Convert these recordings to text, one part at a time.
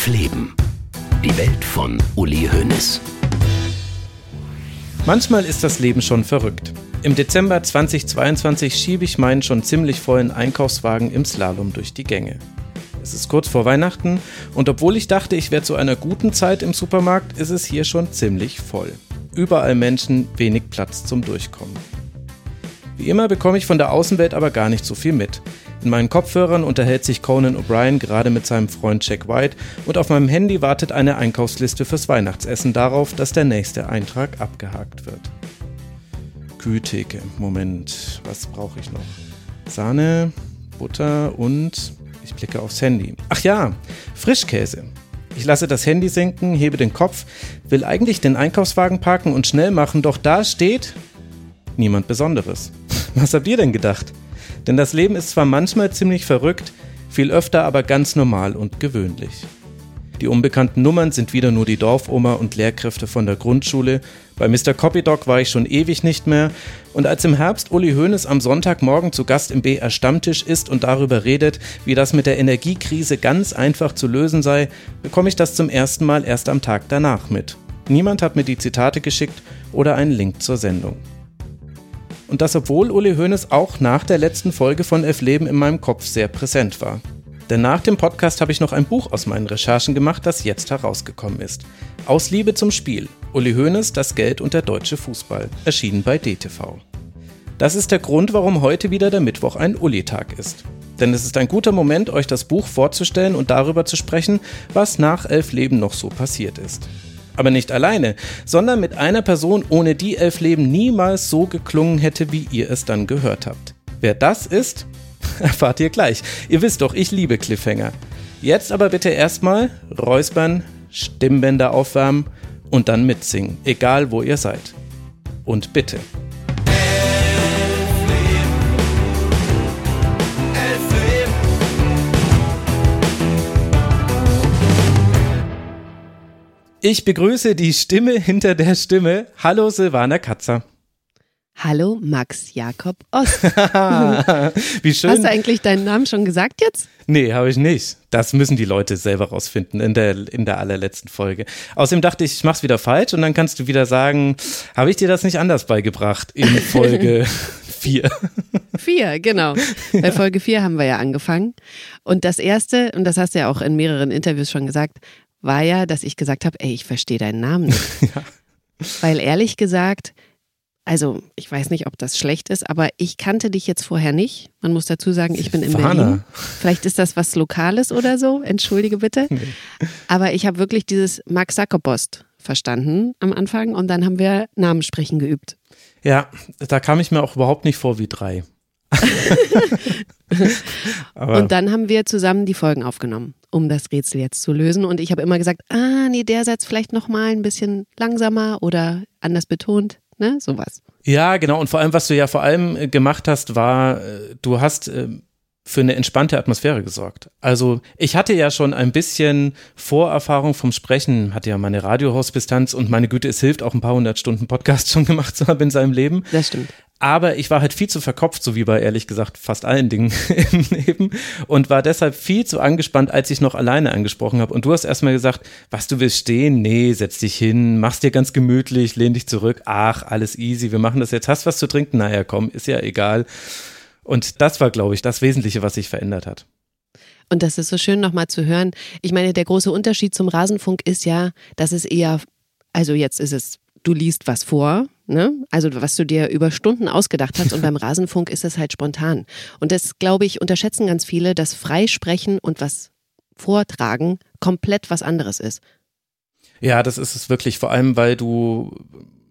Elf Leben. Die Welt von Uli Hoeneß. Manchmal ist das Leben schon verrückt. Im Dezember 2022 schiebe ich meinen schon ziemlich vollen Einkaufswagen im Slalom durch die Gänge. Es ist kurz vor Weihnachten und obwohl ich dachte, ich wäre zu einer guten Zeit im Supermarkt, ist es hier schon ziemlich voll. Überall Menschen, wenig Platz zum Durchkommen. Wie immer bekomme ich von der Außenwelt aber gar nicht so viel mit. In meinen Kopfhörern unterhält sich Conan O'Brien gerade mit seinem Freund Jack White und auf meinem Handy wartet eine Einkaufsliste fürs Weihnachtsessen darauf, dass der nächste Eintrag abgehakt wird. Kühltheke, Moment, was brauche ich noch? Sahne, Butter und ich blicke aufs Handy. Ach ja, Frischkäse. Ich lasse das Handy sinken, hebe den Kopf, will eigentlich den Einkaufswagen parken und schnell machen, doch da steht niemand Besonderes. Was habt ihr denn gedacht? Denn das Leben ist zwar manchmal ziemlich verrückt, viel öfter aber ganz normal und gewöhnlich. Die unbekannten Nummern sind wieder nur die Dorfoma und Lehrkräfte von der Grundschule. Bei Mr. Copydoc war ich schon ewig nicht mehr. Und als im Herbst Uli Hoeneß am Sonntagmorgen zu Gast im BR Stammtisch ist und darüber redet, wie das mit der Energiekrise ganz einfach zu lösen sei, bekomme ich das zum ersten Mal erst am Tag danach mit. Niemand hat mir die Zitate geschickt oder einen Link zur Sendung. Und das obwohl Uli Hoeneß auch nach der letzten Folge von Elf Leben in meinem Kopf sehr präsent war. Denn nach dem Podcast habe ich noch ein Buch aus meinen Recherchen gemacht, das jetzt herausgekommen ist. Aus Liebe zum Spiel. Uli Hoeneß, das Geld und der deutsche Fußball. Erschienen bei DTV. Das ist der Grund, warum heute wieder der Mittwoch ein Uli-Tag ist. Denn es ist ein guter Moment, euch das Buch vorzustellen und darüber zu sprechen, was nach elf Leben noch so passiert ist aber nicht alleine, sondern mit einer Person, ohne die Elf Leben niemals so geklungen hätte, wie ihr es dann gehört habt. Wer das ist, erfahrt ihr gleich. Ihr wisst doch, ich liebe Cliffhanger. Jetzt aber bitte erstmal räuspern, Stimmbänder aufwärmen und dann mitsingen, egal wo ihr seid. Und bitte. Ich begrüße die Stimme hinter der Stimme. Hallo Silvana Katzer. Hallo Max Jakob Ost. Wie schön. Hast du eigentlich deinen Namen schon gesagt jetzt? Nee, habe ich nicht. Das müssen die Leute selber rausfinden in der, in der allerletzten Folge. Außerdem dachte ich, ich mach's wieder falsch und dann kannst du wieder sagen, habe ich dir das nicht anders beigebracht in Folge 4? Vier, genau. Bei Folge 4 haben wir ja angefangen. Und das erste, und das hast du ja auch in mehreren Interviews schon gesagt, war ja, dass ich gesagt habe, ey, ich verstehe deinen Namen nicht. ja. Weil ehrlich gesagt, also ich weiß nicht, ob das schlecht ist, aber ich kannte dich jetzt vorher nicht. Man muss dazu sagen, ich bin in Fahne. Berlin. Vielleicht ist das was Lokales oder so, entschuldige bitte. Nee. Aber ich habe wirklich dieses Max Sackerpost verstanden am Anfang und dann haben wir Namensprechen geübt. Ja, da kam ich mir auch überhaupt nicht vor wie drei. und dann haben wir zusammen die Folgen aufgenommen, um das Rätsel jetzt zu lösen. Und ich habe immer gesagt, ah, nee, der Satz vielleicht nochmal ein bisschen langsamer oder anders betont, ne, sowas. Ja, genau. Und vor allem, was du ja vor allem äh, gemacht hast, war, äh, du hast äh, für eine entspannte Atmosphäre gesorgt. Also ich hatte ja schon ein bisschen Vorerfahrung vom Sprechen, hatte ja meine Radiohospistanz und meine Güte, es hilft auch ein paar hundert Stunden Podcast schon gemacht zu haben in seinem Leben. Das stimmt. Aber ich war halt viel zu verkopft, so wie bei ehrlich gesagt fast allen Dingen im Leben und war deshalb viel zu angespannt, als ich noch alleine angesprochen habe. Und du hast erstmal gesagt, was du willst stehen? Nee, setz dich hin, mach's dir ganz gemütlich, lehn dich zurück. Ach, alles easy, wir machen das jetzt. Hast was zu trinken? Naja, komm, ist ja egal. Und das war, glaube ich, das Wesentliche, was sich verändert hat. Und das ist so schön nochmal zu hören. Ich meine, der große Unterschied zum Rasenfunk ist ja, dass es eher, also jetzt ist es, du liest was vor, ne? Also was du dir über Stunden ausgedacht hast und beim Rasenfunk ist es halt spontan. Und das, glaube ich, unterschätzen ganz viele, dass Freisprechen und was vortragen komplett was anderes ist. Ja, das ist es wirklich, vor allem weil du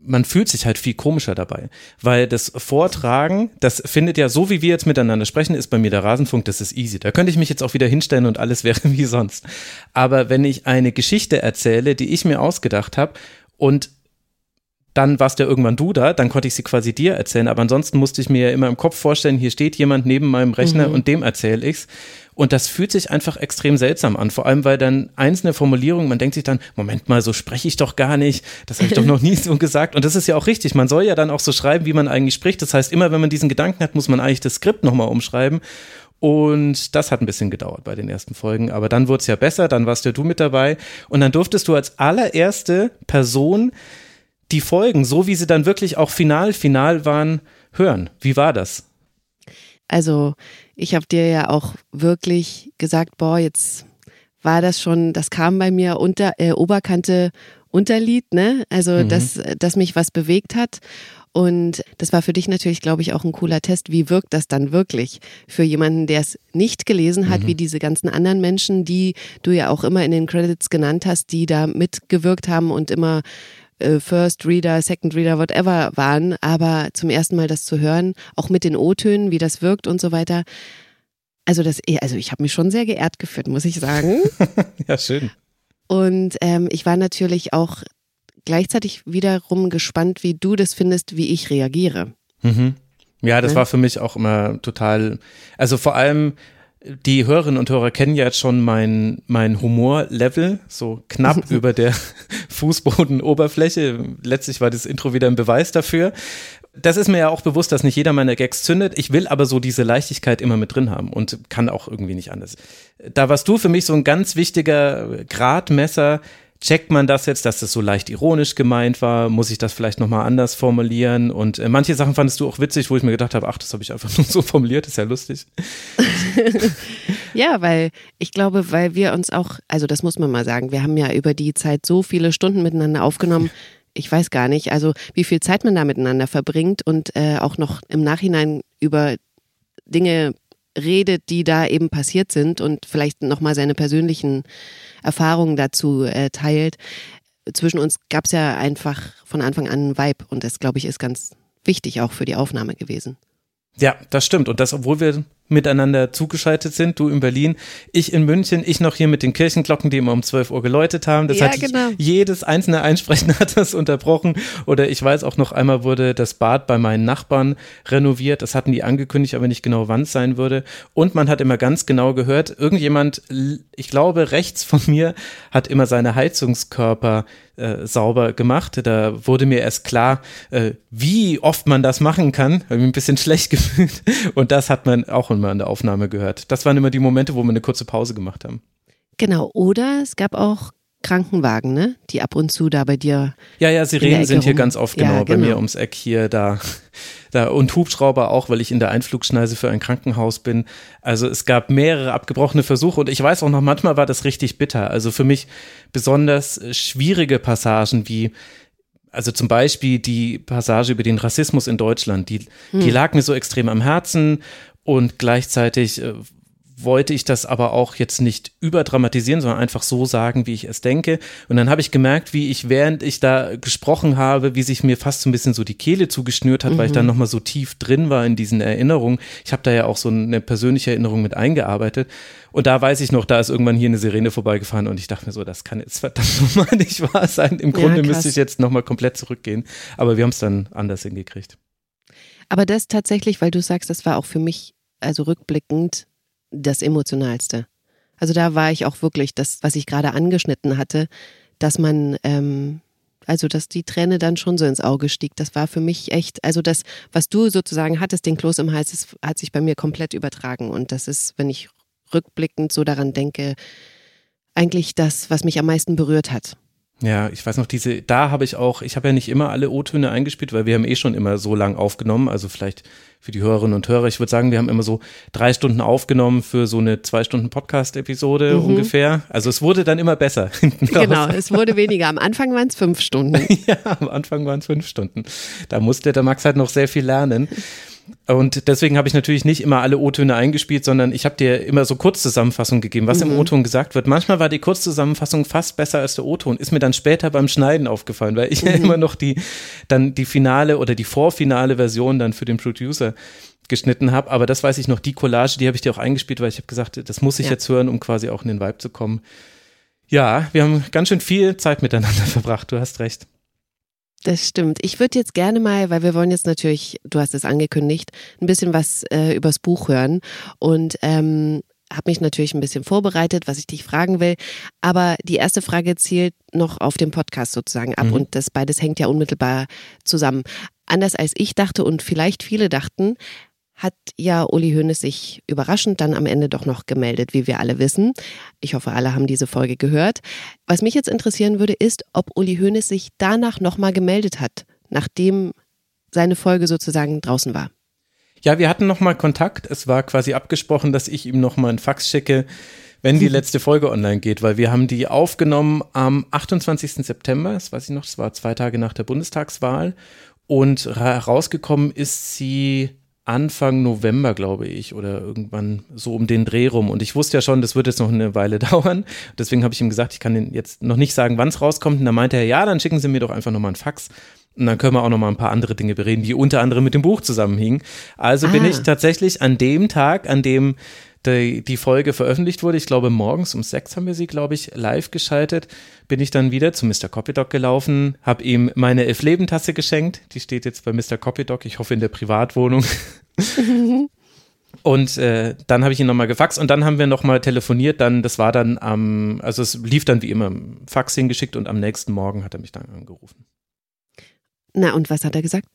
man fühlt sich halt viel komischer dabei, weil das Vortragen, das findet ja so, wie wir jetzt miteinander sprechen, ist bei mir der Rasenfunk, das ist easy. Da könnte ich mich jetzt auch wieder hinstellen und alles wäre wie sonst. Aber wenn ich eine Geschichte erzähle, die ich mir ausgedacht habe und dann warst ja irgendwann du da, dann konnte ich sie quasi dir erzählen, aber ansonsten musste ich mir ja immer im Kopf vorstellen, hier steht jemand neben meinem Rechner mhm. und dem erzähle ich's. Und das fühlt sich einfach extrem seltsam an, vor allem weil dann einzelne Formulierungen, man denkt sich dann, Moment mal, so spreche ich doch gar nicht, das habe ich doch noch nie so gesagt. Und das ist ja auch richtig, man soll ja dann auch so schreiben, wie man eigentlich spricht. Das heißt, immer wenn man diesen Gedanken hat, muss man eigentlich das Skript nochmal umschreiben. Und das hat ein bisschen gedauert bei den ersten Folgen. Aber dann wurde es ja besser, dann warst ja du mit dabei. Und dann durftest du als allererste Person die Folgen, so wie sie dann wirklich auch final, final waren, hören. Wie war das? Also, ich habe dir ja auch wirklich gesagt, boah, jetzt war das schon, das kam bei mir unter äh, Oberkante Unterlied, ne? Also, mhm. dass, dass mich was bewegt hat. Und das war für dich natürlich, glaube ich, auch ein cooler Test. Wie wirkt das dann wirklich für jemanden, der es nicht gelesen hat, mhm. wie diese ganzen anderen Menschen, die du ja auch immer in den Credits genannt hast, die da mitgewirkt haben und immer äh, First Reader, Second Reader, whatever waren. Aber zum ersten Mal das zu hören, auch mit den O-Tönen, wie das wirkt und so weiter. Also das, also ich habe mich schon sehr geehrt gefühlt, muss ich sagen. ja, schön. Und ähm, ich war natürlich auch gleichzeitig wiederum gespannt, wie du das findest, wie ich reagiere. Mhm. Ja, das ja. war für mich auch immer total, also vor allem die Hörerinnen und Hörer kennen ja jetzt schon mein, mein Humorlevel, so knapp über der Fußbodenoberfläche. Letztlich war das Intro wieder ein Beweis dafür. Das ist mir ja auch bewusst, dass nicht jeder meine Gags zündet. Ich will aber so diese Leichtigkeit immer mit drin haben und kann auch irgendwie nicht anders. Da warst du für mich so ein ganz wichtiger Gradmesser, checkt man das jetzt, dass das so leicht ironisch gemeint war? Muss ich das vielleicht nochmal anders formulieren? Und äh, manche Sachen fandest du auch witzig, wo ich mir gedacht habe, ach, das habe ich einfach nur so formuliert, ist ja lustig. ja, weil ich glaube, weil wir uns auch, also das muss man mal sagen, wir haben ja über die Zeit so viele Stunden miteinander aufgenommen. Ich weiß gar nicht, also wie viel Zeit man da miteinander verbringt und äh, auch noch im Nachhinein über Dinge redet, die da eben passiert sind und vielleicht nochmal seine persönlichen Erfahrungen dazu äh, teilt. Zwischen uns gab es ja einfach von Anfang an einen Vibe und das, glaube ich, ist ganz wichtig auch für die Aufnahme gewesen. Ja, das stimmt. Und das, obwohl wir miteinander zugeschaltet sind, du in Berlin, ich in München, ich noch hier mit den Kirchenglocken, die immer um 12 Uhr geläutet haben. Das ja, hat genau. jedes einzelne Einsprechen hat das unterbrochen. Oder ich weiß auch noch einmal wurde das Bad bei meinen Nachbarn renoviert. Das hatten die angekündigt, aber nicht genau wann es sein würde. Und man hat immer ganz genau gehört, irgendjemand, ich glaube rechts von mir, hat immer seine Heizungskörper äh, sauber gemacht. Da wurde mir erst klar, äh, wie oft man das machen kann. Habe mich ein bisschen schlecht gefühlt. Und das hat man auch mal in der Aufnahme gehört. Das waren immer die Momente, wo wir eine kurze Pause gemacht haben. Genau, oder es gab auch Krankenwagen, ne? Die ab und zu da bei dir. Ja, ja, Sirenen sind hier ganz oft genau, ja, genau, bei mir ums Eck hier da, da und Hubschrauber auch, weil ich in der Einflugschneise für ein Krankenhaus bin. Also es gab mehrere abgebrochene Versuche und ich weiß auch noch, manchmal war das richtig bitter. Also für mich besonders schwierige Passagen wie also zum Beispiel die Passage über den Rassismus in Deutschland, die, hm. die lag mir so extrem am Herzen und gleichzeitig äh, wollte ich das aber auch jetzt nicht überdramatisieren, sondern einfach so sagen, wie ich es denke. Und dann habe ich gemerkt, wie ich, während ich da gesprochen habe, wie sich mir fast so ein bisschen so die Kehle zugeschnürt hat, mhm. weil ich dann mhm. nochmal so tief drin war in diesen Erinnerungen. Ich habe da ja auch so eine persönliche Erinnerung mit eingearbeitet. Und da weiß ich noch, da ist irgendwann hier eine Sirene vorbeigefahren und ich dachte mir so, das kann jetzt verdammt nochmal nicht wahr sein. Im Grunde ja, müsste ich jetzt nochmal komplett zurückgehen. Aber wir haben es dann anders hingekriegt. Aber das tatsächlich, weil du sagst, das war auch für mich also rückblickend das Emotionalste. Also da war ich auch wirklich das, was ich gerade angeschnitten hatte, dass man, ähm, also dass die Träne dann schon so ins Auge stieg. Das war für mich echt, also das, was du sozusagen hattest, den Kloß im Hals, das hat sich bei mir komplett übertragen. Und das ist, wenn ich rückblickend so daran denke, eigentlich das, was mich am meisten berührt hat. Ja, ich weiß noch, diese, da habe ich auch, ich habe ja nicht immer alle O-Töne eingespielt, weil wir haben eh schon immer so lang aufgenommen, also vielleicht für die Hörerinnen und Hörer, ich würde sagen, wir haben immer so drei Stunden aufgenommen für so eine zwei Stunden Podcast-Episode mhm. ungefähr. Also es wurde dann immer besser. Genau, es wurde weniger. Am Anfang waren es fünf Stunden. ja, am Anfang waren es fünf Stunden. Da musste der Max halt noch sehr viel lernen. Und deswegen habe ich natürlich nicht immer alle O-Töne eingespielt, sondern ich habe dir immer so Kurzzusammenfassungen gegeben, was mhm. im O-Ton gesagt wird. Manchmal war die Kurzzusammenfassung fast besser als der O-Ton. Ist mir dann später beim Schneiden aufgefallen, weil ich mhm. ja immer noch die, dann die finale oder die vorfinale Version dann für den Producer geschnitten habe. Aber das weiß ich noch, die Collage, die habe ich dir auch eingespielt, weil ich habe gesagt, das muss ich ja. jetzt hören, um quasi auch in den Vibe zu kommen. Ja, wir haben ganz schön viel Zeit miteinander verbracht, du hast recht. Das stimmt. Ich würde jetzt gerne mal, weil wir wollen jetzt natürlich, du hast es angekündigt, ein bisschen was äh, übers Buch hören und ähm, habe mich natürlich ein bisschen vorbereitet, was ich dich fragen will. Aber die erste Frage zielt noch auf den Podcast sozusagen ab mhm. und das beides hängt ja unmittelbar zusammen. Anders als ich dachte und vielleicht viele dachten, hat ja Uli Hoeneß sich überraschend dann am Ende doch noch gemeldet, wie wir alle wissen. Ich hoffe, alle haben diese Folge gehört. Was mich jetzt interessieren würde, ist, ob Uli Hoeneß sich danach nochmal gemeldet hat, nachdem seine Folge sozusagen draußen war. Ja, wir hatten nochmal Kontakt. Es war quasi abgesprochen, dass ich ihm nochmal einen Fax schicke, wenn die letzte Folge online geht, weil wir haben die aufgenommen am 28. September, das weiß ich noch, das war zwei Tage nach der Bundestagswahl und rausgekommen ist sie Anfang November, glaube ich, oder irgendwann so um den Dreh rum. Und ich wusste ja schon, das wird jetzt noch eine Weile dauern. Deswegen habe ich ihm gesagt, ich kann jetzt noch nicht sagen, wann es rauskommt. Und dann meinte er, ja, dann schicken Sie mir doch einfach nochmal einen Fax. Und dann können wir auch noch mal ein paar andere Dinge bereden, die unter anderem mit dem Buch zusammenhingen. Also ah. bin ich tatsächlich an dem Tag, an dem die, die Folge veröffentlicht wurde, ich glaube morgens um sechs haben wir sie, glaube ich, live geschaltet, bin ich dann wieder zu Mr. Copydoc gelaufen, habe ihm meine Elf-Leben-Tasse geschenkt, die steht jetzt bei Mr. Copydoc, ich hoffe in der Privatwohnung. Und äh, dann habe ich ihn nochmal gefaxt und dann haben wir nochmal telefoniert. Dann, das war dann am, also es lief dann wie immer Fax hingeschickt und am nächsten Morgen hat er mich dann angerufen. Na, und was hat er gesagt?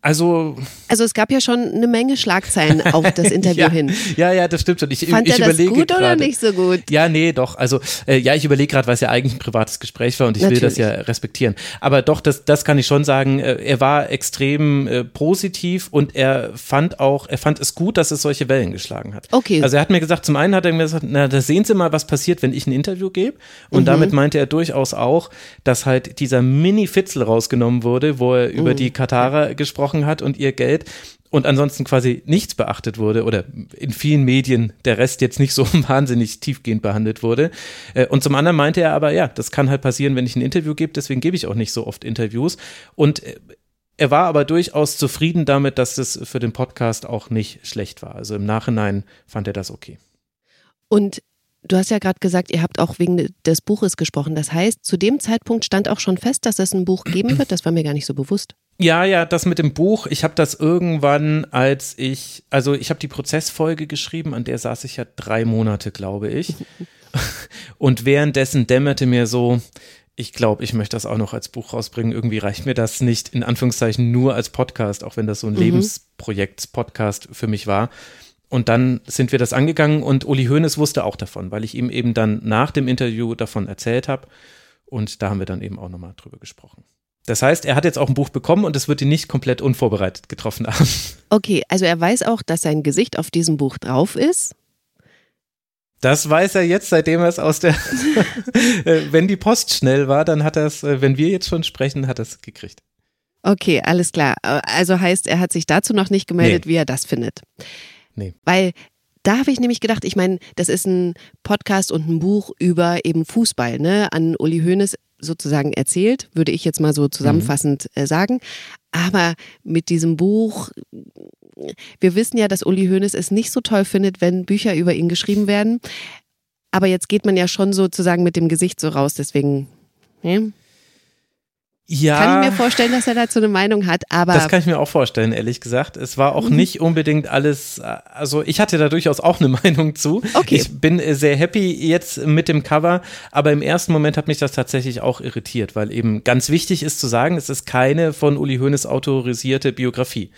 Also, also es gab ja schon eine Menge Schlagzeilen auf das Interview ja, hin. Ja, ja, das stimmt schon. Ich, Fand ich er das gut grade, oder nicht so gut? Ja, nee, doch. Also äh, ja, ich überlege gerade, weil es ja eigentlich ein privates Gespräch war und ich Natürlich. will das ja respektieren. Aber doch, das, das kann ich schon sagen. Äh, er war extrem äh, positiv und er fand auch, er fand es gut, dass es solche Wellen geschlagen hat. Okay. Also er hat mir gesagt, zum einen hat er mir gesagt, na, da sehen Sie mal, was passiert, wenn ich ein Interview gebe. Und mhm. damit meinte er durchaus auch, dass halt dieser Mini-Fitzel rausgenommen wurde, wo er über mhm. die Katarer gesprochen hat und ihr Geld und ansonsten quasi nichts beachtet wurde oder in vielen Medien der Rest jetzt nicht so wahnsinnig tiefgehend behandelt wurde. Äh, und zum anderen meinte er aber, ja, das kann halt passieren, wenn ich ein Interview gebe, deswegen gebe ich auch nicht so oft Interviews. Und äh, er war aber durchaus zufrieden damit, dass das für den Podcast auch nicht schlecht war. Also im Nachhinein fand er das okay. Und Du hast ja gerade gesagt, ihr habt auch wegen des Buches gesprochen. Das heißt, zu dem Zeitpunkt stand auch schon fest, dass es ein Buch geben wird. Das war mir gar nicht so bewusst. Ja, ja, das mit dem Buch, ich habe das irgendwann, als ich, also ich habe die Prozessfolge geschrieben, an der saß ich ja drei Monate, glaube ich. Und währenddessen dämmerte mir so, ich glaube, ich möchte das auch noch als Buch rausbringen. Irgendwie reicht mir das nicht, in Anführungszeichen, nur als Podcast, auch wenn das so ein mhm. Lebensprojekt-Podcast für mich war. Und dann sind wir das angegangen und Uli Hoeneß wusste auch davon, weil ich ihm eben dann nach dem Interview davon erzählt habe. Und da haben wir dann eben auch nochmal drüber gesprochen. Das heißt, er hat jetzt auch ein Buch bekommen und es wird ihn nicht komplett unvorbereitet getroffen haben. Okay, also er weiß auch, dass sein Gesicht auf diesem Buch drauf ist. Das weiß er jetzt, seitdem er es aus der, äh, wenn die Post schnell war, dann hat er es, äh, wenn wir jetzt schon sprechen, hat er es gekriegt. Okay, alles klar. Also heißt, er hat sich dazu noch nicht gemeldet, nee. wie er das findet. Nee. Weil da habe ich nämlich gedacht, ich meine, das ist ein Podcast und ein Buch über eben Fußball, ne? An Uli Hoeneß sozusagen erzählt, würde ich jetzt mal so zusammenfassend mhm. sagen. Aber mit diesem Buch, wir wissen ja, dass Uli Hoeneß es nicht so toll findet, wenn Bücher über ihn geschrieben werden. Aber jetzt geht man ja schon sozusagen mit dem Gesicht so raus, deswegen. Ne? Ja. Kann ich mir vorstellen, dass er dazu eine Meinung hat, aber. Das kann ich mir auch vorstellen, ehrlich gesagt. Es war auch mhm. nicht unbedingt alles, also ich hatte da durchaus auch eine Meinung zu. Okay. Ich bin sehr happy jetzt mit dem Cover, aber im ersten Moment hat mich das tatsächlich auch irritiert, weil eben ganz wichtig ist zu sagen, es ist keine von Uli Hoeneß autorisierte Biografie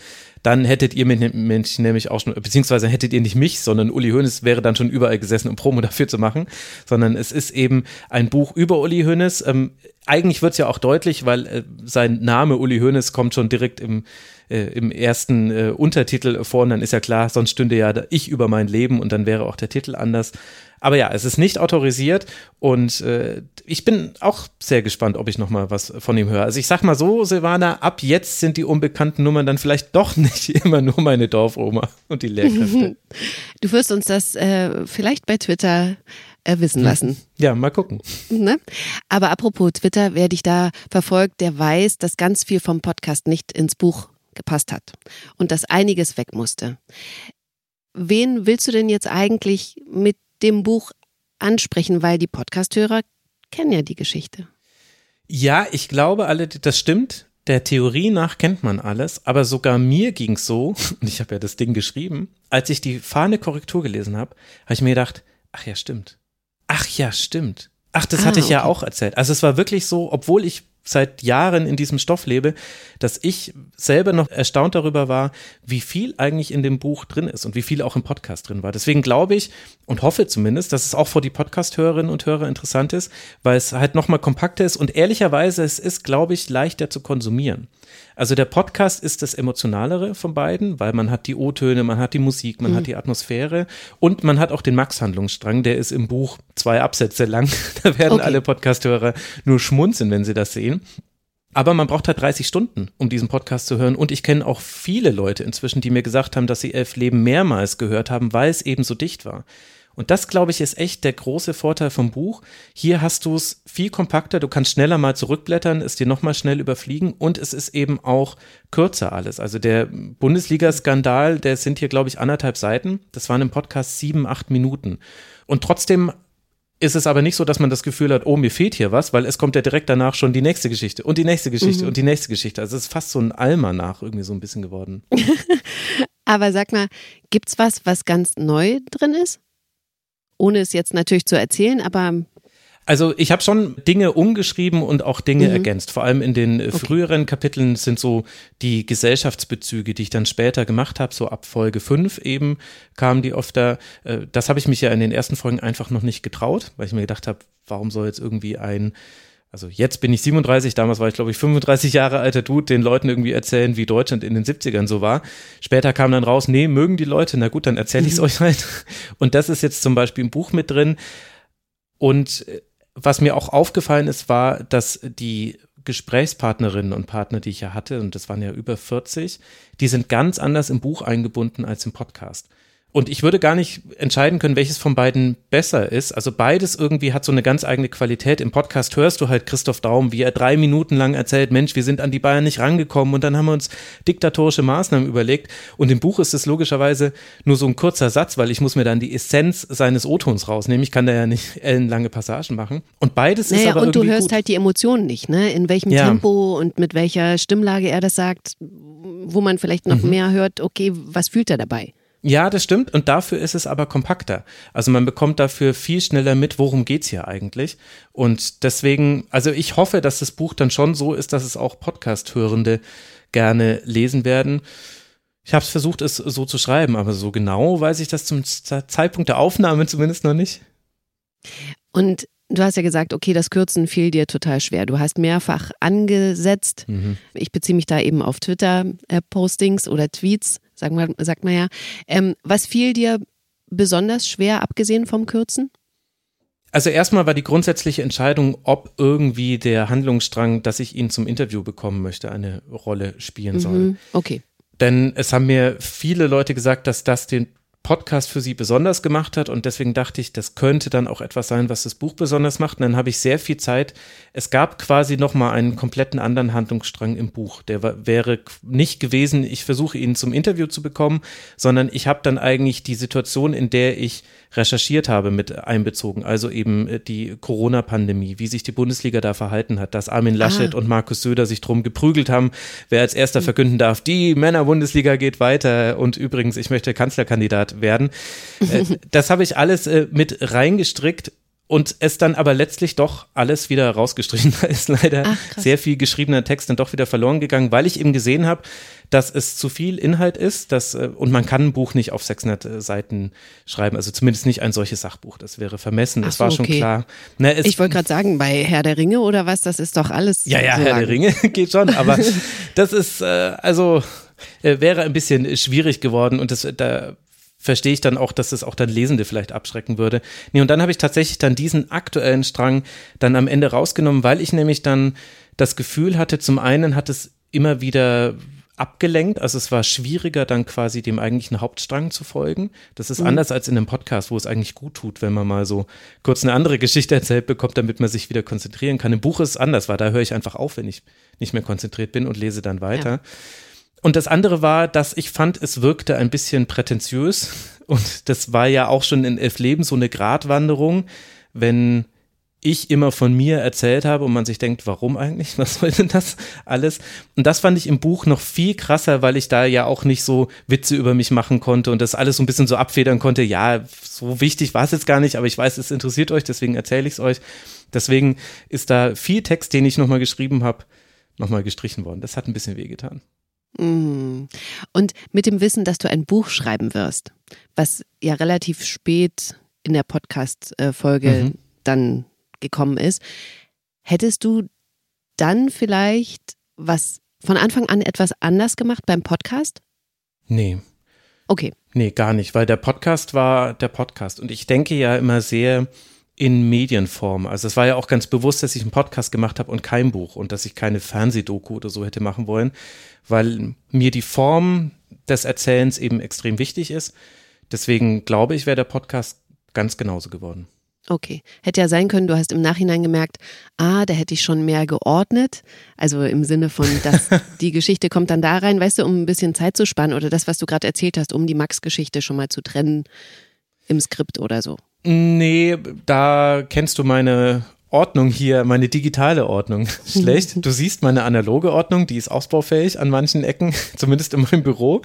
dann hättet ihr mich nämlich auch schon, beziehungsweise hättet ihr nicht mich, sondern Uli Hoeneß wäre dann schon überall gesessen, um Promo dafür zu machen, sondern es ist eben ein Buch über Uli Hoeneß. Ähm, eigentlich wird es ja auch deutlich, weil äh, sein Name Uli Hoeneß kommt schon direkt im äh, im ersten äh, Untertitel vor und dann ist ja klar, sonst stünde ja ich über mein Leben und dann wäre auch der Titel anders. Aber ja, es ist nicht autorisiert und äh, ich bin auch sehr gespannt, ob ich noch mal was von ihm höre. Also ich sag mal so, Silvana, ab jetzt sind die unbekannten Nummern dann vielleicht doch nicht immer nur meine Dorfoma und die Lehrkräfte. Du wirst uns das äh, vielleicht bei Twitter äh, wissen lassen. Ja, mal gucken. Ne? Aber apropos Twitter, wer dich da verfolgt, der weiß, dass ganz viel vom Podcast nicht ins Buch gepasst hat und dass einiges weg musste. Wen willst du denn jetzt eigentlich mit dem Buch ansprechen, weil die Podcasthörer kennen ja die Geschichte. Ja, ich glaube alle, das stimmt. Der Theorie nach kennt man alles, aber sogar mir ging es so, und ich habe ja das Ding geschrieben, als ich die Fahne Korrektur gelesen habe, habe ich mir gedacht, ach ja, stimmt. Ach ja, stimmt. Ach, das ah, hatte ich okay. ja auch erzählt. Also es war wirklich so, obwohl ich seit Jahren in diesem Stoff lebe, dass ich selber noch erstaunt darüber war, wie viel eigentlich in dem Buch drin ist und wie viel auch im Podcast drin war. Deswegen glaube ich und hoffe zumindest, dass es auch für die Podcast-Hörerinnen und Hörer interessant ist, weil es halt nochmal kompakter ist und ehrlicherweise es ist, glaube ich, leichter zu konsumieren. Also der Podcast ist das emotionalere von beiden, weil man hat die O-Töne, man hat die Musik, man mhm. hat die Atmosphäre und man hat auch den Max-Handlungsstrang, der ist im Buch zwei Absätze lang. Da werden okay. alle Podcast-Hörer nur schmunzeln, wenn sie das sehen. Aber man braucht halt 30 Stunden, um diesen Podcast zu hören. Und ich kenne auch viele Leute inzwischen, die mir gesagt haben, dass sie Elf Leben mehrmals gehört haben, weil es eben so dicht war. Und das, glaube ich, ist echt der große Vorteil vom Buch. Hier hast du es viel kompakter, du kannst schneller mal zurückblättern, es dir nochmal schnell überfliegen und es ist eben auch kürzer alles. Also der Bundesliga-Skandal, der sind hier, glaube ich, anderthalb Seiten. Das waren im Podcast sieben, acht Minuten. Und trotzdem ist es aber nicht so, dass man das Gefühl hat, oh, mir fehlt hier was, weil es kommt ja direkt danach schon die nächste Geschichte und die nächste Geschichte mhm. und die nächste Geschichte. Also es ist fast so ein Almanach irgendwie so ein bisschen geworden. aber sag mal, gibt's was, was ganz neu drin ist? ohne es jetzt natürlich zu erzählen, aber also ich habe schon Dinge umgeschrieben und auch Dinge mhm. ergänzt. Vor allem in den okay. früheren Kapiteln sind so die Gesellschaftsbezüge, die ich dann später gemacht habe, so ab Folge 5 eben kamen die oft da. Äh, das habe ich mich ja in den ersten Folgen einfach noch nicht getraut, weil ich mir gedacht habe, warum soll jetzt irgendwie ein also jetzt bin ich 37, damals war ich glaube ich 35 Jahre alter Dude, den Leuten irgendwie erzählen, wie Deutschland in den 70ern so war. Später kam dann raus, nee, mögen die Leute, na gut, dann erzähle ich es mhm. euch halt. Und das ist jetzt zum Beispiel im Buch mit drin. Und äh, was mir auch aufgefallen ist, war, dass die Gesprächspartnerinnen und Partner, die ich ja hatte, und das waren ja über 40, die sind ganz anders im Buch eingebunden als im Podcast. Und ich würde gar nicht entscheiden können, welches von beiden besser ist. Also beides irgendwie hat so eine ganz eigene Qualität. Im Podcast hörst du halt Christoph Daum, wie er drei Minuten lang erzählt, Mensch, wir sind an die Bayern nicht rangekommen und dann haben wir uns diktatorische Maßnahmen überlegt. Und im Buch ist es logischerweise nur so ein kurzer Satz, weil ich muss mir dann die Essenz seines O-Tons rausnehmen. Ich kann da ja nicht ellenlange Passagen machen. Und beides naja, ist aber und du hörst gut. halt die Emotionen nicht, ne? In welchem ja. Tempo und mit welcher Stimmlage er das sagt, wo man vielleicht noch mhm. mehr hört, okay, was fühlt er dabei? Ja, das stimmt. Und dafür ist es aber kompakter. Also man bekommt dafür viel schneller mit, worum geht's hier eigentlich. Und deswegen, also ich hoffe, dass das Buch dann schon so ist, dass es auch Podcast-Hörende gerne lesen werden. Ich habe es versucht, es so zu schreiben, aber so genau weiß ich das zum Zeitpunkt der Aufnahme zumindest noch nicht. Und Du hast ja gesagt, okay, das Kürzen fiel dir total schwer. Du hast mehrfach angesetzt. Mhm. Ich beziehe mich da eben auf Twitter-Postings oder Tweets, sagen wir, sagt man ja. Ähm, was fiel dir besonders schwer, abgesehen vom Kürzen? Also erstmal war die grundsätzliche Entscheidung, ob irgendwie der Handlungsstrang, dass ich ihn zum Interview bekommen möchte, eine Rolle spielen soll. Mhm, okay. Denn es haben mir viele Leute gesagt, dass das den Podcast für sie besonders gemacht hat und deswegen dachte ich, das könnte dann auch etwas sein, was das Buch besonders macht. Und dann habe ich sehr viel Zeit. Es gab quasi noch mal einen kompletten anderen Handlungsstrang im Buch. Der wäre nicht gewesen, ich versuche ihn zum Interview zu bekommen, sondern ich habe dann eigentlich die Situation, in der ich recherchiert habe, mit einbezogen. Also eben äh, die Corona-Pandemie, wie sich die Bundesliga da verhalten hat, dass Armin Laschet ah. und Markus Söder sich drum geprügelt haben, wer als erster verkünden darf, die Männer-Bundesliga geht weiter und übrigens, ich möchte Kanzlerkandidat werden. Äh, das habe ich alles äh, mit reingestrickt und es dann aber letztlich doch alles wieder rausgestrichen. Da ist leider Ach, sehr viel geschriebener Text dann doch wieder verloren gegangen, weil ich eben gesehen habe, dass es zu viel Inhalt ist dass, äh, und man kann ein Buch nicht auf 600 äh, Seiten schreiben, also zumindest nicht ein solches Sachbuch, das wäre vermessen, das so, war schon okay. klar. Na, ich wollte gerade sagen, bei Herr der Ringe oder was, das ist doch alles Ja, ja, so Herr lang. der Ringe geht schon, aber das ist, äh, also äh, wäre ein bisschen schwierig geworden und das, da verstehe ich dann auch, dass es auch dann Lesende vielleicht abschrecken würde. Nee, und dann habe ich tatsächlich dann diesen aktuellen Strang dann am Ende rausgenommen, weil ich nämlich dann das Gefühl hatte, zum einen hat es immer wieder abgelenkt, also es war schwieriger dann quasi dem eigentlichen Hauptstrang zu folgen. Das ist mhm. anders als in einem Podcast, wo es eigentlich gut tut, wenn man mal so kurz eine andere Geschichte erzählt bekommt, damit man sich wieder konzentrieren kann. Im Buch ist es anders, weil da höre ich einfach auf, wenn ich nicht mehr konzentriert bin und lese dann weiter. Ja. Und das andere war, dass ich fand, es wirkte ein bisschen prätentiös. Und das war ja auch schon in Elf Leben so eine Gratwanderung, wenn ich immer von mir erzählt habe und man sich denkt, warum eigentlich? Was soll denn das alles? Und das fand ich im Buch noch viel krasser, weil ich da ja auch nicht so Witze über mich machen konnte und das alles so ein bisschen so abfedern konnte. Ja, so wichtig war es jetzt gar nicht, aber ich weiß, es interessiert euch, deswegen erzähle ich es euch. Deswegen ist da viel Text, den ich nochmal geschrieben habe, nochmal gestrichen worden. Das hat ein bisschen wehgetan. Mhm. Und mit dem Wissen, dass du ein Buch schreiben wirst, was ja relativ spät in der Podcast-Folge mhm. dann gekommen ist, hättest du dann vielleicht was von Anfang an etwas anders gemacht beim Podcast? Nee. Okay. Nee, gar nicht, weil der Podcast war der Podcast. Und ich denke ja immer sehr in Medienform. Also es war ja auch ganz bewusst, dass ich einen Podcast gemacht habe und kein Buch und dass ich keine Fernsehdoku oder so hätte machen wollen, weil mir die Form des Erzählens eben extrem wichtig ist. Deswegen glaube ich, wäre der Podcast ganz genauso geworden. Okay. Hätte ja sein können, du hast im Nachhinein gemerkt, ah, da hätte ich schon mehr geordnet. Also im Sinne von, dass die Geschichte kommt dann da rein, weißt du, um ein bisschen Zeit zu spannen oder das, was du gerade erzählt hast, um die Max-Geschichte schon mal zu trennen im Skript oder so. Nee, da kennst du meine Ordnung hier, meine digitale Ordnung schlecht. Du siehst meine analoge Ordnung, die ist ausbaufähig an manchen Ecken, zumindest in meinem Büro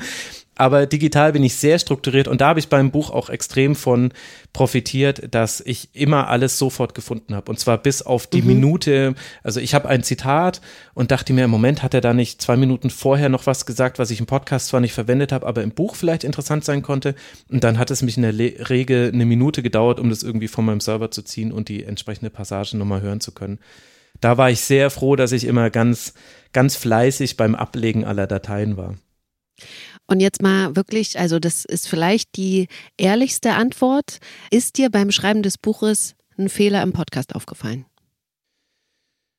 aber digital bin ich sehr strukturiert und da habe ich beim Buch auch extrem von profitiert, dass ich immer alles sofort gefunden habe und zwar bis auf die mhm. Minute. Also ich habe ein Zitat und dachte mir, im Moment hat er da nicht zwei Minuten vorher noch was gesagt, was ich im Podcast zwar nicht verwendet habe, aber im Buch vielleicht interessant sein konnte. Und dann hat es mich in der Le Regel eine Minute gedauert, um das irgendwie von meinem Server zu ziehen und die entsprechende Passage nochmal hören zu können. Da war ich sehr froh, dass ich immer ganz, ganz fleißig beim Ablegen aller Dateien war. Und jetzt mal wirklich, also das ist vielleicht die ehrlichste Antwort. Ist dir beim Schreiben des Buches ein Fehler im Podcast aufgefallen?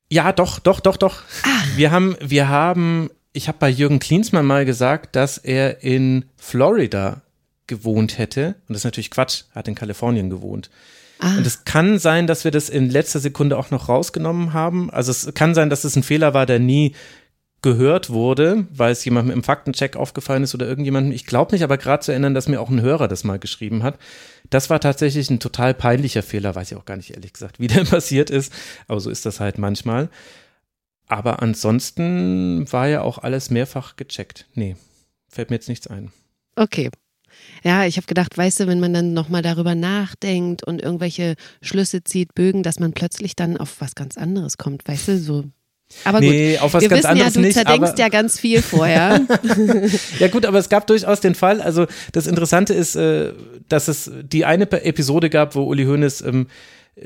Ja, doch, doch, doch, doch. Ach. Wir haben, wir haben, ich habe bei Jürgen Klinsmann mal gesagt, dass er in Florida gewohnt hätte. Und das ist natürlich Quatsch, er hat in Kalifornien gewohnt. Ah. Und es kann sein, dass wir das in letzter Sekunde auch noch rausgenommen haben. Also es kann sein, dass es ein Fehler war, der nie gehört wurde, weil es jemandem im Faktencheck aufgefallen ist oder irgendjemandem. Ich glaube mich aber gerade zu erinnern, dass mir auch ein Hörer das mal geschrieben hat. Das war tatsächlich ein total peinlicher Fehler, weiß ich auch gar nicht ehrlich gesagt, wie der passiert ist. Aber so ist das halt manchmal. Aber ansonsten war ja auch alles mehrfach gecheckt. Nee, fällt mir jetzt nichts ein. Okay. Ja, ich habe gedacht, weißt du, wenn man dann nochmal darüber nachdenkt und irgendwelche Schlüsse zieht, Bögen, dass man plötzlich dann auf was ganz anderes kommt, weißt du, so aber nee, gut, auf was wir ganz wissen anderes ja, du nicht, zerdenkst ja ganz viel vorher. ja gut, aber es gab durchaus den Fall, also das Interessante ist, äh, dass es die eine Episode gab, wo Uli Hoeneß ähm,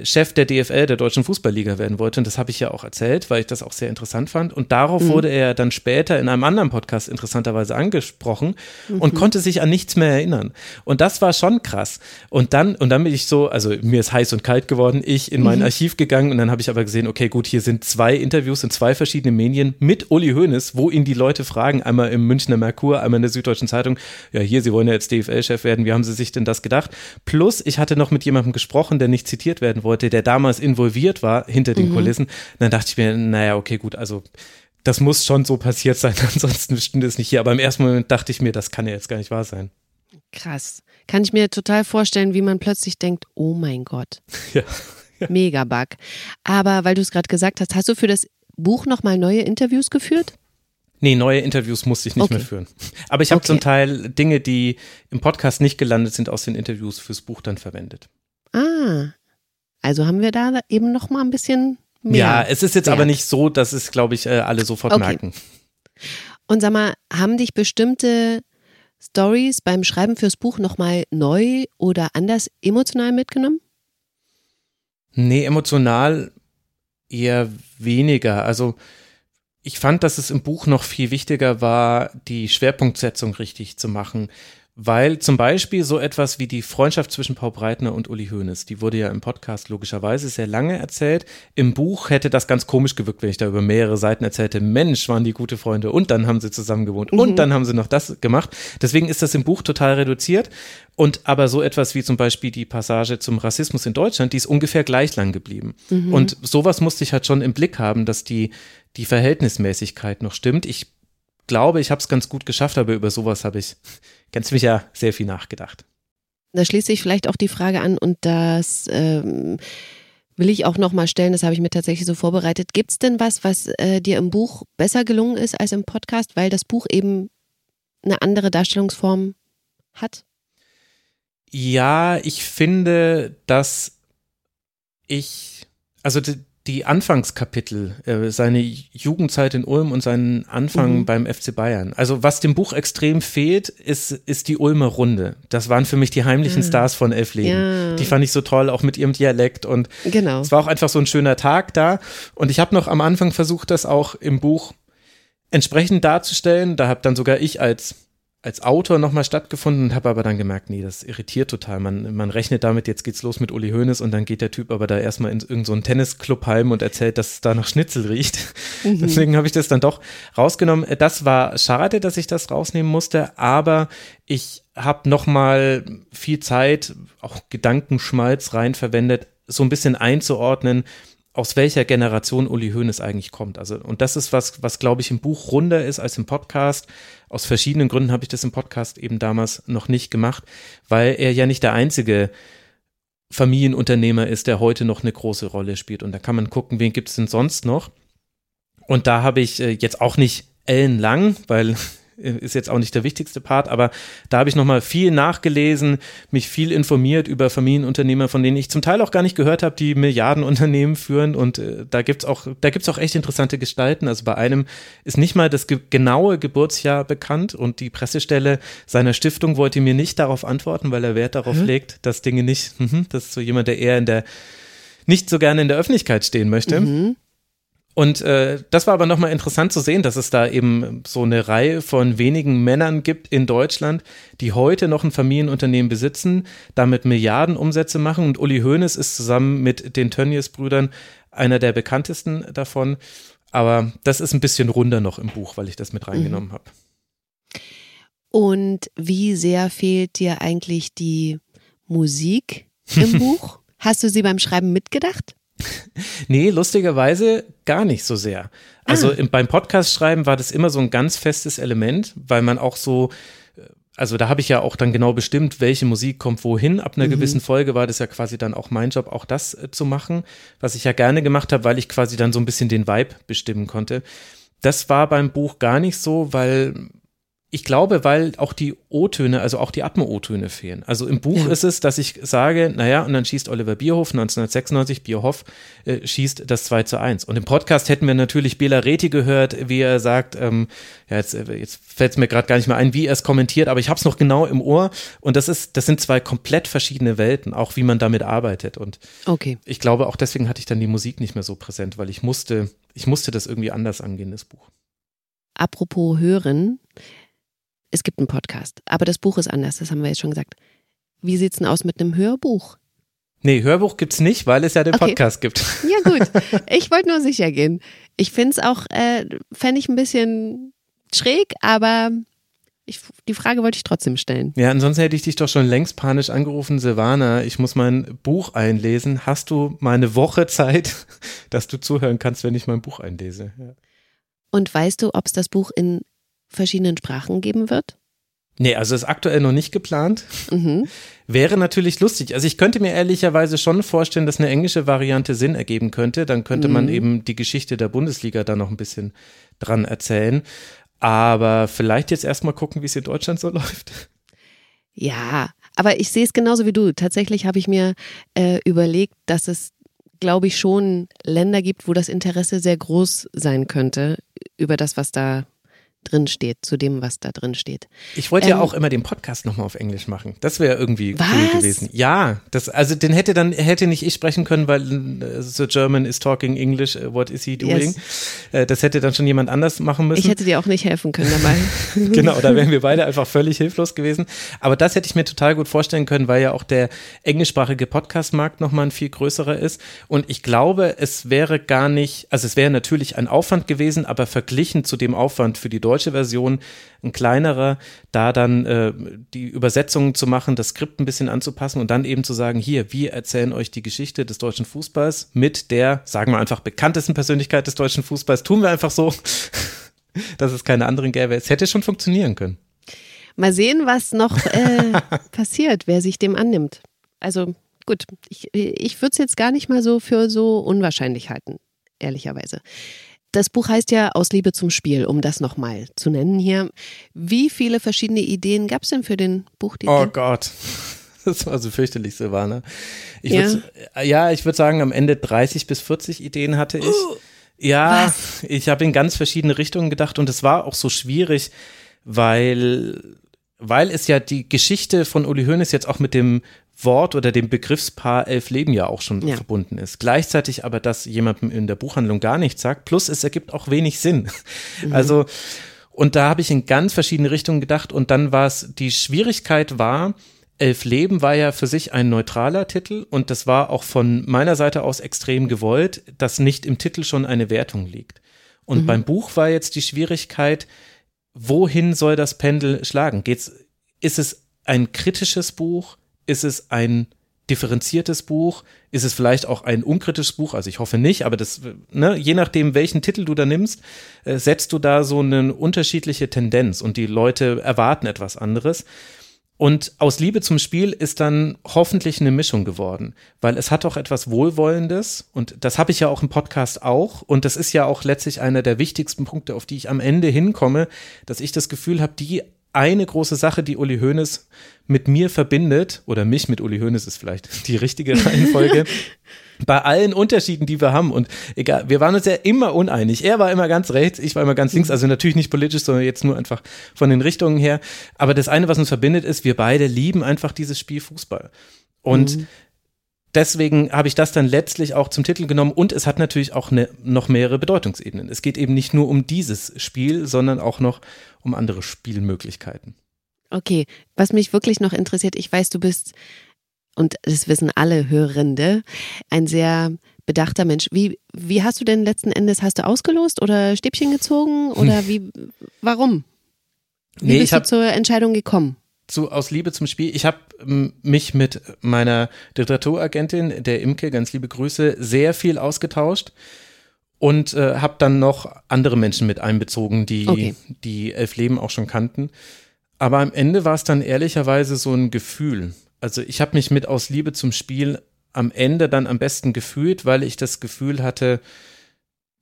Chef der DFL, der Deutschen Fußballliga werden wollte. Und das habe ich ja auch erzählt, weil ich das auch sehr interessant fand. Und darauf mhm. wurde er dann später in einem anderen Podcast interessanterweise angesprochen mhm. und konnte sich an nichts mehr erinnern. Und das war schon krass. Und dann, und dann bin ich so, also mir ist heiß und kalt geworden, ich in mein mhm. Archiv gegangen und dann habe ich aber gesehen, okay, gut, hier sind zwei Interviews in zwei verschiedenen Medien mit Uli Hoeneß, wo ihn die Leute fragen, einmal im Münchner Merkur, einmal in der Süddeutschen Zeitung, ja, hier, Sie wollen ja jetzt DFL-Chef werden, wie haben Sie sich denn das gedacht? Plus, ich hatte noch mit jemandem gesprochen, der nicht zitiert werden werden wollte, der damals involviert war hinter den mhm. Kulissen. dann dachte ich mir, naja, okay, gut, also das muss schon so passiert sein, ansonsten stimmt es nicht hier. Aber im ersten Moment dachte ich mir, das kann ja jetzt gar nicht wahr sein. Krass. Kann ich mir total vorstellen, wie man plötzlich denkt, oh mein Gott. Ja. ja. Mega Bug. Aber weil du es gerade gesagt hast, hast du für das Buch nochmal neue Interviews geführt? Nee, neue Interviews musste ich nicht okay. mehr führen. Aber ich habe okay. zum Teil Dinge, die im Podcast nicht gelandet sind, aus den Interviews fürs Buch dann verwendet. Ah, also haben wir da eben noch mal ein bisschen mehr. Ja, es ist jetzt Wert. aber nicht so, dass es, glaube ich, äh, alle sofort okay. merken. Und sag mal, haben dich bestimmte Stories beim Schreiben fürs Buch noch mal neu oder anders emotional mitgenommen? Nee, emotional eher weniger. Also ich fand, dass es im Buch noch viel wichtiger war, die Schwerpunktsetzung richtig zu machen. Weil zum Beispiel so etwas wie die Freundschaft zwischen Paul Breitner und Uli Hoeneß, die wurde ja im Podcast logischerweise sehr lange erzählt. Im Buch hätte das ganz komisch gewirkt, wenn ich da über mehrere Seiten erzählte, Mensch, waren die gute Freunde und dann haben sie zusammen gewohnt mhm. und dann haben sie noch das gemacht. Deswegen ist das im Buch total reduziert. Und aber so etwas wie zum Beispiel die Passage zum Rassismus in Deutschland, die ist ungefähr gleich lang geblieben. Mhm. Und sowas musste ich halt schon im Blick haben, dass die, die Verhältnismäßigkeit noch stimmt. Ich glaube, ich habe es ganz gut geschafft, aber über sowas habe ich ganz sicher sehr viel nachgedacht. Da schließt sich vielleicht auch die Frage an und das ähm, will ich auch nochmal stellen, das habe ich mir tatsächlich so vorbereitet. Gibt es denn was, was äh, dir im Buch besser gelungen ist als im Podcast, weil das Buch eben eine andere Darstellungsform hat? Ja, ich finde, dass ich, also die, Anfangskapitel, äh, seine Jugendzeit in Ulm und seinen Anfang mhm. beim FC Bayern. Also was dem Buch extrem fehlt, ist, ist die Ulmer Runde. Das waren für mich die heimlichen ja. Stars von Elfleben. Ja. Die fand ich so toll, auch mit ihrem Dialekt und genau. es war auch einfach so ein schöner Tag da. Und ich habe noch am Anfang versucht, das auch im Buch entsprechend darzustellen. Da habe dann sogar ich als als Autor nochmal stattgefunden und habe aber dann gemerkt, nee, das irritiert total. Man, man rechnet damit, jetzt geht's los mit Uli Hoeneß und dann geht der Typ aber da erstmal in irgendeinen so Tennisclub heim und erzählt, dass es da nach Schnitzel riecht. Mhm. Deswegen habe ich das dann doch rausgenommen. Das war schade, dass ich das rausnehmen musste, aber ich habe nochmal viel Zeit, auch Gedankenschmalz rein verwendet, so ein bisschen einzuordnen, aus welcher Generation Uli Hoeneß eigentlich kommt. Also, und das ist was, was glaube ich im Buch runder ist als im Podcast. Aus verschiedenen Gründen habe ich das im Podcast eben damals noch nicht gemacht, weil er ja nicht der einzige Familienunternehmer ist, der heute noch eine große Rolle spielt. Und da kann man gucken, wen gibt es denn sonst noch? Und da habe ich äh, jetzt auch nicht ellenlang, weil ist jetzt auch nicht der wichtigste Part, aber da habe ich nochmal viel nachgelesen, mich viel informiert über Familienunternehmer, von denen ich zum Teil auch gar nicht gehört habe, die Milliardenunternehmen führen und äh, da gibt's auch, da gibt's auch echt interessante Gestalten. Also bei einem ist nicht mal das ge genaue Geburtsjahr bekannt und die Pressestelle seiner Stiftung wollte mir nicht darauf antworten, weil er Wert darauf mhm. legt, dass Dinge nicht, mh, das ist so jemand, der eher in der nicht so gerne in der Öffentlichkeit stehen möchte. Mhm. Und äh, das war aber nochmal interessant zu sehen, dass es da eben so eine Reihe von wenigen Männern gibt in Deutschland, die heute noch ein Familienunternehmen besitzen, damit Milliarden Umsätze machen. Und Uli Hoeneß ist zusammen mit den Tönnies-Brüdern einer der bekanntesten davon. Aber das ist ein bisschen runder noch im Buch, weil ich das mit reingenommen mhm. habe. Und wie sehr fehlt dir eigentlich die Musik im Buch? Hast du sie beim Schreiben mitgedacht? Nee, lustigerweise gar nicht so sehr. Also ah. im, beim Podcast schreiben war das immer so ein ganz festes Element, weil man auch so, äh, also da habe ich ja auch dann genau bestimmt, welche Musik kommt wohin. Ab einer mhm. gewissen Folge war das ja quasi dann auch mein Job, auch das äh, zu machen, was ich ja gerne gemacht habe, weil ich quasi dann so ein bisschen den Vibe bestimmen konnte. Das war beim Buch gar nicht so, weil ich glaube, weil auch die O-Töne, also auch die Atmo-O-Töne fehlen. Also im Buch ja. ist es, dass ich sage, naja, und dann schießt Oliver Bierhoff 1996, Bierhoff äh, schießt das 2 zu 1. Und im Podcast hätten wir natürlich Bela Reti gehört, wie er sagt, ähm, ja, jetzt, äh, jetzt fällt es mir gerade gar nicht mehr ein, wie er es kommentiert, aber ich habe es noch genau im Ohr. Und das ist, das sind zwei komplett verschiedene Welten, auch wie man damit arbeitet. Und okay. ich glaube, auch deswegen hatte ich dann die Musik nicht mehr so präsent, weil ich musste, ich musste das irgendwie anders angehen, das Buch. Apropos hören, es gibt einen Podcast, aber das Buch ist anders, das haben wir jetzt schon gesagt. Wie sieht es denn aus mit einem Hörbuch? Nee, Hörbuch gibt es nicht, weil es ja den okay. Podcast gibt. Ja, gut. Ich wollte nur sicher gehen. Ich finde es auch, äh, fände ich ein bisschen schräg, aber ich, die Frage wollte ich trotzdem stellen. Ja, ansonsten hätte ich dich doch schon längst panisch angerufen, Silvana, ich muss mein Buch einlesen. Hast du mal eine Woche Zeit, dass du zuhören kannst, wenn ich mein Buch einlese? Ja. Und weißt du, ob es das Buch in verschiedenen Sprachen geben wird? Nee, also ist aktuell noch nicht geplant. Mhm. Wäre natürlich lustig. Also ich könnte mir ehrlicherweise schon vorstellen, dass eine englische Variante Sinn ergeben könnte. Dann könnte mhm. man eben die Geschichte der Bundesliga da noch ein bisschen dran erzählen. Aber vielleicht jetzt erstmal gucken, wie es in Deutschland so läuft. Ja, aber ich sehe es genauso wie du. Tatsächlich habe ich mir äh, überlegt, dass es, glaube ich, schon Länder gibt, wo das Interesse sehr groß sein könnte über das, was da drin steht, zu dem, was da drin steht. Ich wollte ähm, ja auch immer den Podcast nochmal auf Englisch machen. Das wäre irgendwie was? cool gewesen. Ja, das, also den hätte dann, hätte nicht ich sprechen können, weil uh, The German is talking English, uh, what is he doing? Yes. Uh, das hätte dann schon jemand anders machen müssen. Ich hätte dir auch nicht helfen können dabei. genau, da wären wir beide einfach völlig hilflos gewesen. Aber das hätte ich mir total gut vorstellen können, weil ja auch der englischsprachige Podcast-Markt nochmal ein viel größerer ist. Und ich glaube, es wäre gar nicht, also es wäre natürlich ein Aufwand gewesen, aber verglichen zu dem Aufwand für die deutsche Version, ein kleinerer, da dann äh, die Übersetzungen zu machen, das Skript ein bisschen anzupassen und dann eben zu sagen, hier, wir erzählen euch die Geschichte des deutschen Fußballs mit der, sagen wir einfach, bekanntesten Persönlichkeit des deutschen Fußballs. Tun wir einfach so, dass es keine anderen gäbe. Es hätte schon funktionieren können. Mal sehen, was noch äh, passiert, wer sich dem annimmt. Also gut. Ich, ich würde es jetzt gar nicht mal so für so unwahrscheinlich halten, ehrlicherweise. Das Buch heißt ja Aus Liebe zum Spiel, um das nochmal zu nennen hier. Wie viele verschiedene Ideen gab es denn für den Buchtitel? Oh Gott. Das war so fürchterlich, Silvana. Ich ja. Würd, ja, ich würde sagen, am Ende 30 bis 40 Ideen hatte ich. Uh, ja, was? ich habe in ganz verschiedene Richtungen gedacht und es war auch so schwierig, weil, weil es ja die Geschichte von Uli Hoeneß jetzt auch mit dem Wort oder dem Begriffspaar elf Leben ja auch schon ja. verbunden ist. Gleichzeitig aber, dass jemandem in der Buchhandlung gar nichts sagt, plus es ergibt auch wenig Sinn. Mhm. Also, und da habe ich in ganz verschiedene Richtungen gedacht und dann war es, die Schwierigkeit war, Elf Leben war ja für sich ein neutraler Titel und das war auch von meiner Seite aus extrem gewollt, dass nicht im Titel schon eine Wertung liegt. Und mhm. beim Buch war jetzt die Schwierigkeit, wohin soll das Pendel schlagen? Geht's, ist es ein kritisches Buch? Ist es ein differenziertes Buch? Ist es vielleicht auch ein unkritisches Buch? Also ich hoffe nicht, aber das, ne, je nachdem, welchen Titel du da nimmst, äh, setzt du da so eine unterschiedliche Tendenz und die Leute erwarten etwas anderes. Und aus Liebe zum Spiel ist dann hoffentlich eine Mischung geworden, weil es hat auch etwas Wohlwollendes und das habe ich ja auch im Podcast auch und das ist ja auch letztlich einer der wichtigsten Punkte, auf die ich am Ende hinkomme, dass ich das Gefühl habe, die eine große Sache, die Uli Hoeneß mit mir verbindet, oder mich mit Uli Hoeneß ist vielleicht die richtige Reihenfolge, bei allen Unterschieden, die wir haben. Und egal, wir waren uns ja immer uneinig. Er war immer ganz rechts, ich war immer ganz links. Also natürlich nicht politisch, sondern jetzt nur einfach von den Richtungen her. Aber das eine, was uns verbindet, ist, wir beide lieben einfach dieses Spiel Fußball. Und mhm deswegen habe ich das dann letztlich auch zum Titel genommen und es hat natürlich auch eine, noch mehrere Bedeutungsebenen. Es geht eben nicht nur um dieses Spiel, sondern auch noch um andere Spielmöglichkeiten. Okay, was mich wirklich noch interessiert, ich weiß, du bist, und das wissen alle Hörende, ein sehr bedachter Mensch. Wie, wie hast du denn letzten Endes, hast du ausgelost oder Stäbchen gezogen oder wie, warum? Wie nee, bist du zur Entscheidung gekommen? Zu, aus Liebe zum Spiel. Ich habe mich mit meiner Literaturagentin, der Imke, ganz liebe Grüße, sehr viel ausgetauscht und äh, habe dann noch andere Menschen mit einbezogen, die okay. die Elf Leben auch schon kannten. Aber am Ende war es dann ehrlicherweise so ein Gefühl. Also ich habe mich mit aus Liebe zum Spiel am Ende dann am besten gefühlt, weil ich das Gefühl hatte,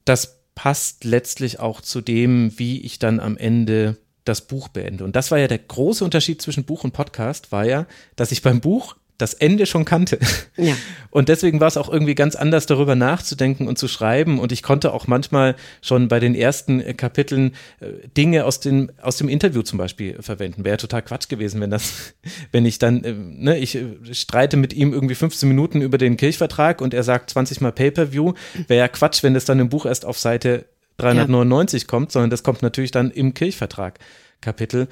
das passt letztlich auch zu dem, wie ich dann am Ende das Buch beende. Und das war ja der große Unterschied zwischen Buch und Podcast, war ja, dass ich beim Buch das Ende schon kannte. Ja. Und deswegen war es auch irgendwie ganz anders, darüber nachzudenken und zu schreiben. Und ich konnte auch manchmal schon bei den ersten äh, Kapiteln äh, Dinge aus dem, aus dem Interview zum Beispiel verwenden. Wäre total Quatsch gewesen, wenn das, wenn ich dann, äh, ne, ich streite mit ihm irgendwie 15 Minuten über den Kirchvertrag und er sagt 20 mal Pay-Per-View. Wäre ja Quatsch, wenn das dann im Buch erst auf Seite 399 ja. kommt, sondern das kommt natürlich dann im Kirchvertrag Kapitel.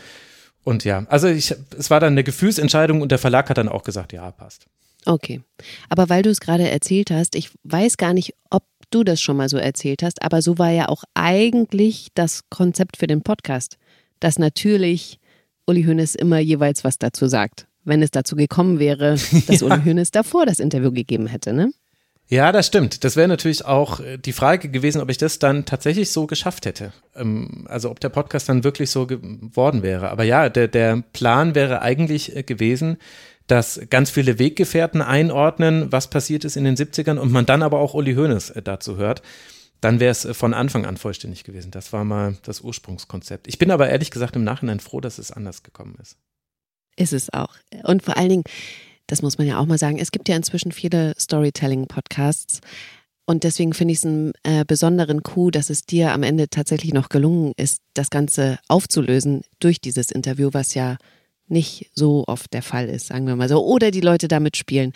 Und ja, also ich, es war dann eine Gefühlsentscheidung und der Verlag hat dann auch gesagt, ja, passt. Okay. Aber weil du es gerade erzählt hast, ich weiß gar nicht, ob du das schon mal so erzählt hast, aber so war ja auch eigentlich das Konzept für den Podcast, dass natürlich Uli Hoeneß immer jeweils was dazu sagt, wenn es dazu gekommen wäre, dass ja. Uli Hoeneß davor das Interview gegeben hätte, ne? Ja, das stimmt. Das wäre natürlich auch äh, die Frage gewesen, ob ich das dann tatsächlich so geschafft hätte. Ähm, also ob der Podcast dann wirklich so geworden wäre. Aber ja, der, der Plan wäre eigentlich äh, gewesen, dass ganz viele Weggefährten einordnen, was passiert ist in den 70ern und man dann aber auch Uli Hoeneß äh, dazu hört. Dann wäre es von Anfang an vollständig gewesen. Das war mal das Ursprungskonzept. Ich bin aber ehrlich gesagt im Nachhinein froh, dass es anders gekommen ist. Ist es auch. Und vor allen Dingen, das muss man ja auch mal sagen, es gibt ja inzwischen viele Storytelling-Podcasts. Und deswegen finde ich es einen äh, besonderen Coup, dass es dir am Ende tatsächlich noch gelungen ist, das Ganze aufzulösen durch dieses Interview, was ja nicht so oft der Fall ist, sagen wir mal so. Oder die Leute damit spielen.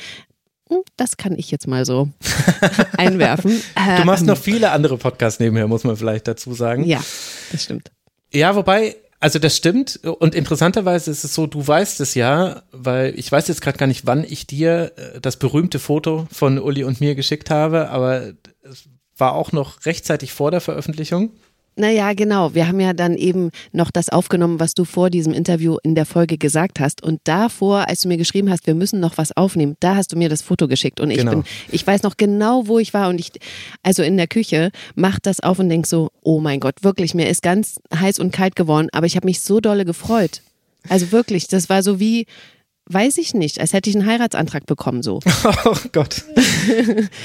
Hm, das kann ich jetzt mal so einwerfen. Du machst noch ähm. viele andere Podcasts nebenher, muss man vielleicht dazu sagen. Ja, das stimmt. Ja, wobei also das stimmt und interessanterweise ist es so, du weißt es ja, weil ich weiß jetzt gerade gar nicht, wann ich dir äh, das berühmte Foto von Uli und mir geschickt habe, aber es war auch noch rechtzeitig vor der Veröffentlichung. Naja, genau. Wir haben ja dann eben noch das aufgenommen, was du vor diesem Interview in der Folge gesagt hast. Und davor, als du mir geschrieben hast, wir müssen noch was aufnehmen, da hast du mir das Foto geschickt. Und ich genau. bin, ich weiß noch genau, wo ich war. Und ich, also in der Küche, mach das auf und denk so, oh mein Gott, wirklich, mir ist ganz heiß und kalt geworden, aber ich habe mich so dolle gefreut. Also wirklich, das war so wie, weiß ich nicht, als hätte ich einen Heiratsantrag bekommen so. Oh Gott.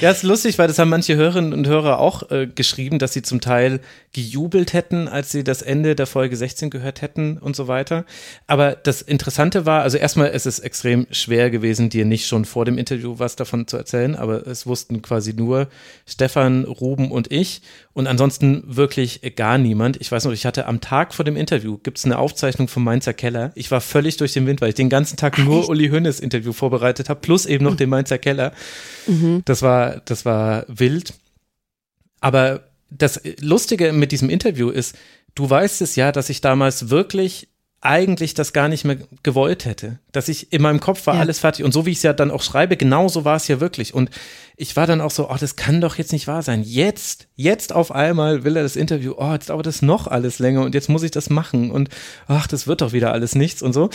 Ja, ist lustig, weil das haben manche Hörerinnen und Hörer auch äh, geschrieben, dass sie zum Teil gejubelt hätten, als sie das Ende der Folge 16 gehört hätten und so weiter. Aber das Interessante war, also erstmal ist es extrem schwer gewesen, dir nicht schon vor dem Interview was davon zu erzählen, aber es wussten quasi nur Stefan, Ruben und ich und ansonsten wirklich gar niemand. Ich weiß noch, ich hatte am Tag vor dem Interview, gibt es eine Aufzeichnung vom Mainzer Keller. Ich war völlig durch den Wind, weil ich den ganzen Tag nur nur Uli Hoeneß Interview vorbereitet habe, plus eben noch mhm. den Mainzer Keller. Mhm. Das war, das war wild. Aber das Lustige mit diesem Interview ist, du weißt es ja, dass ich damals wirklich eigentlich das gar nicht mehr gewollt hätte. Dass ich in meinem Kopf war ja. alles fertig. Und so wie ich es ja dann auch schreibe, genau so war es ja wirklich. Und ich war dann auch so, oh, das kann doch jetzt nicht wahr sein. Jetzt, jetzt auf einmal will er das Interview, oh, jetzt dauert das noch alles länger und jetzt muss ich das machen. Und ach, das wird doch wieder alles nichts und so.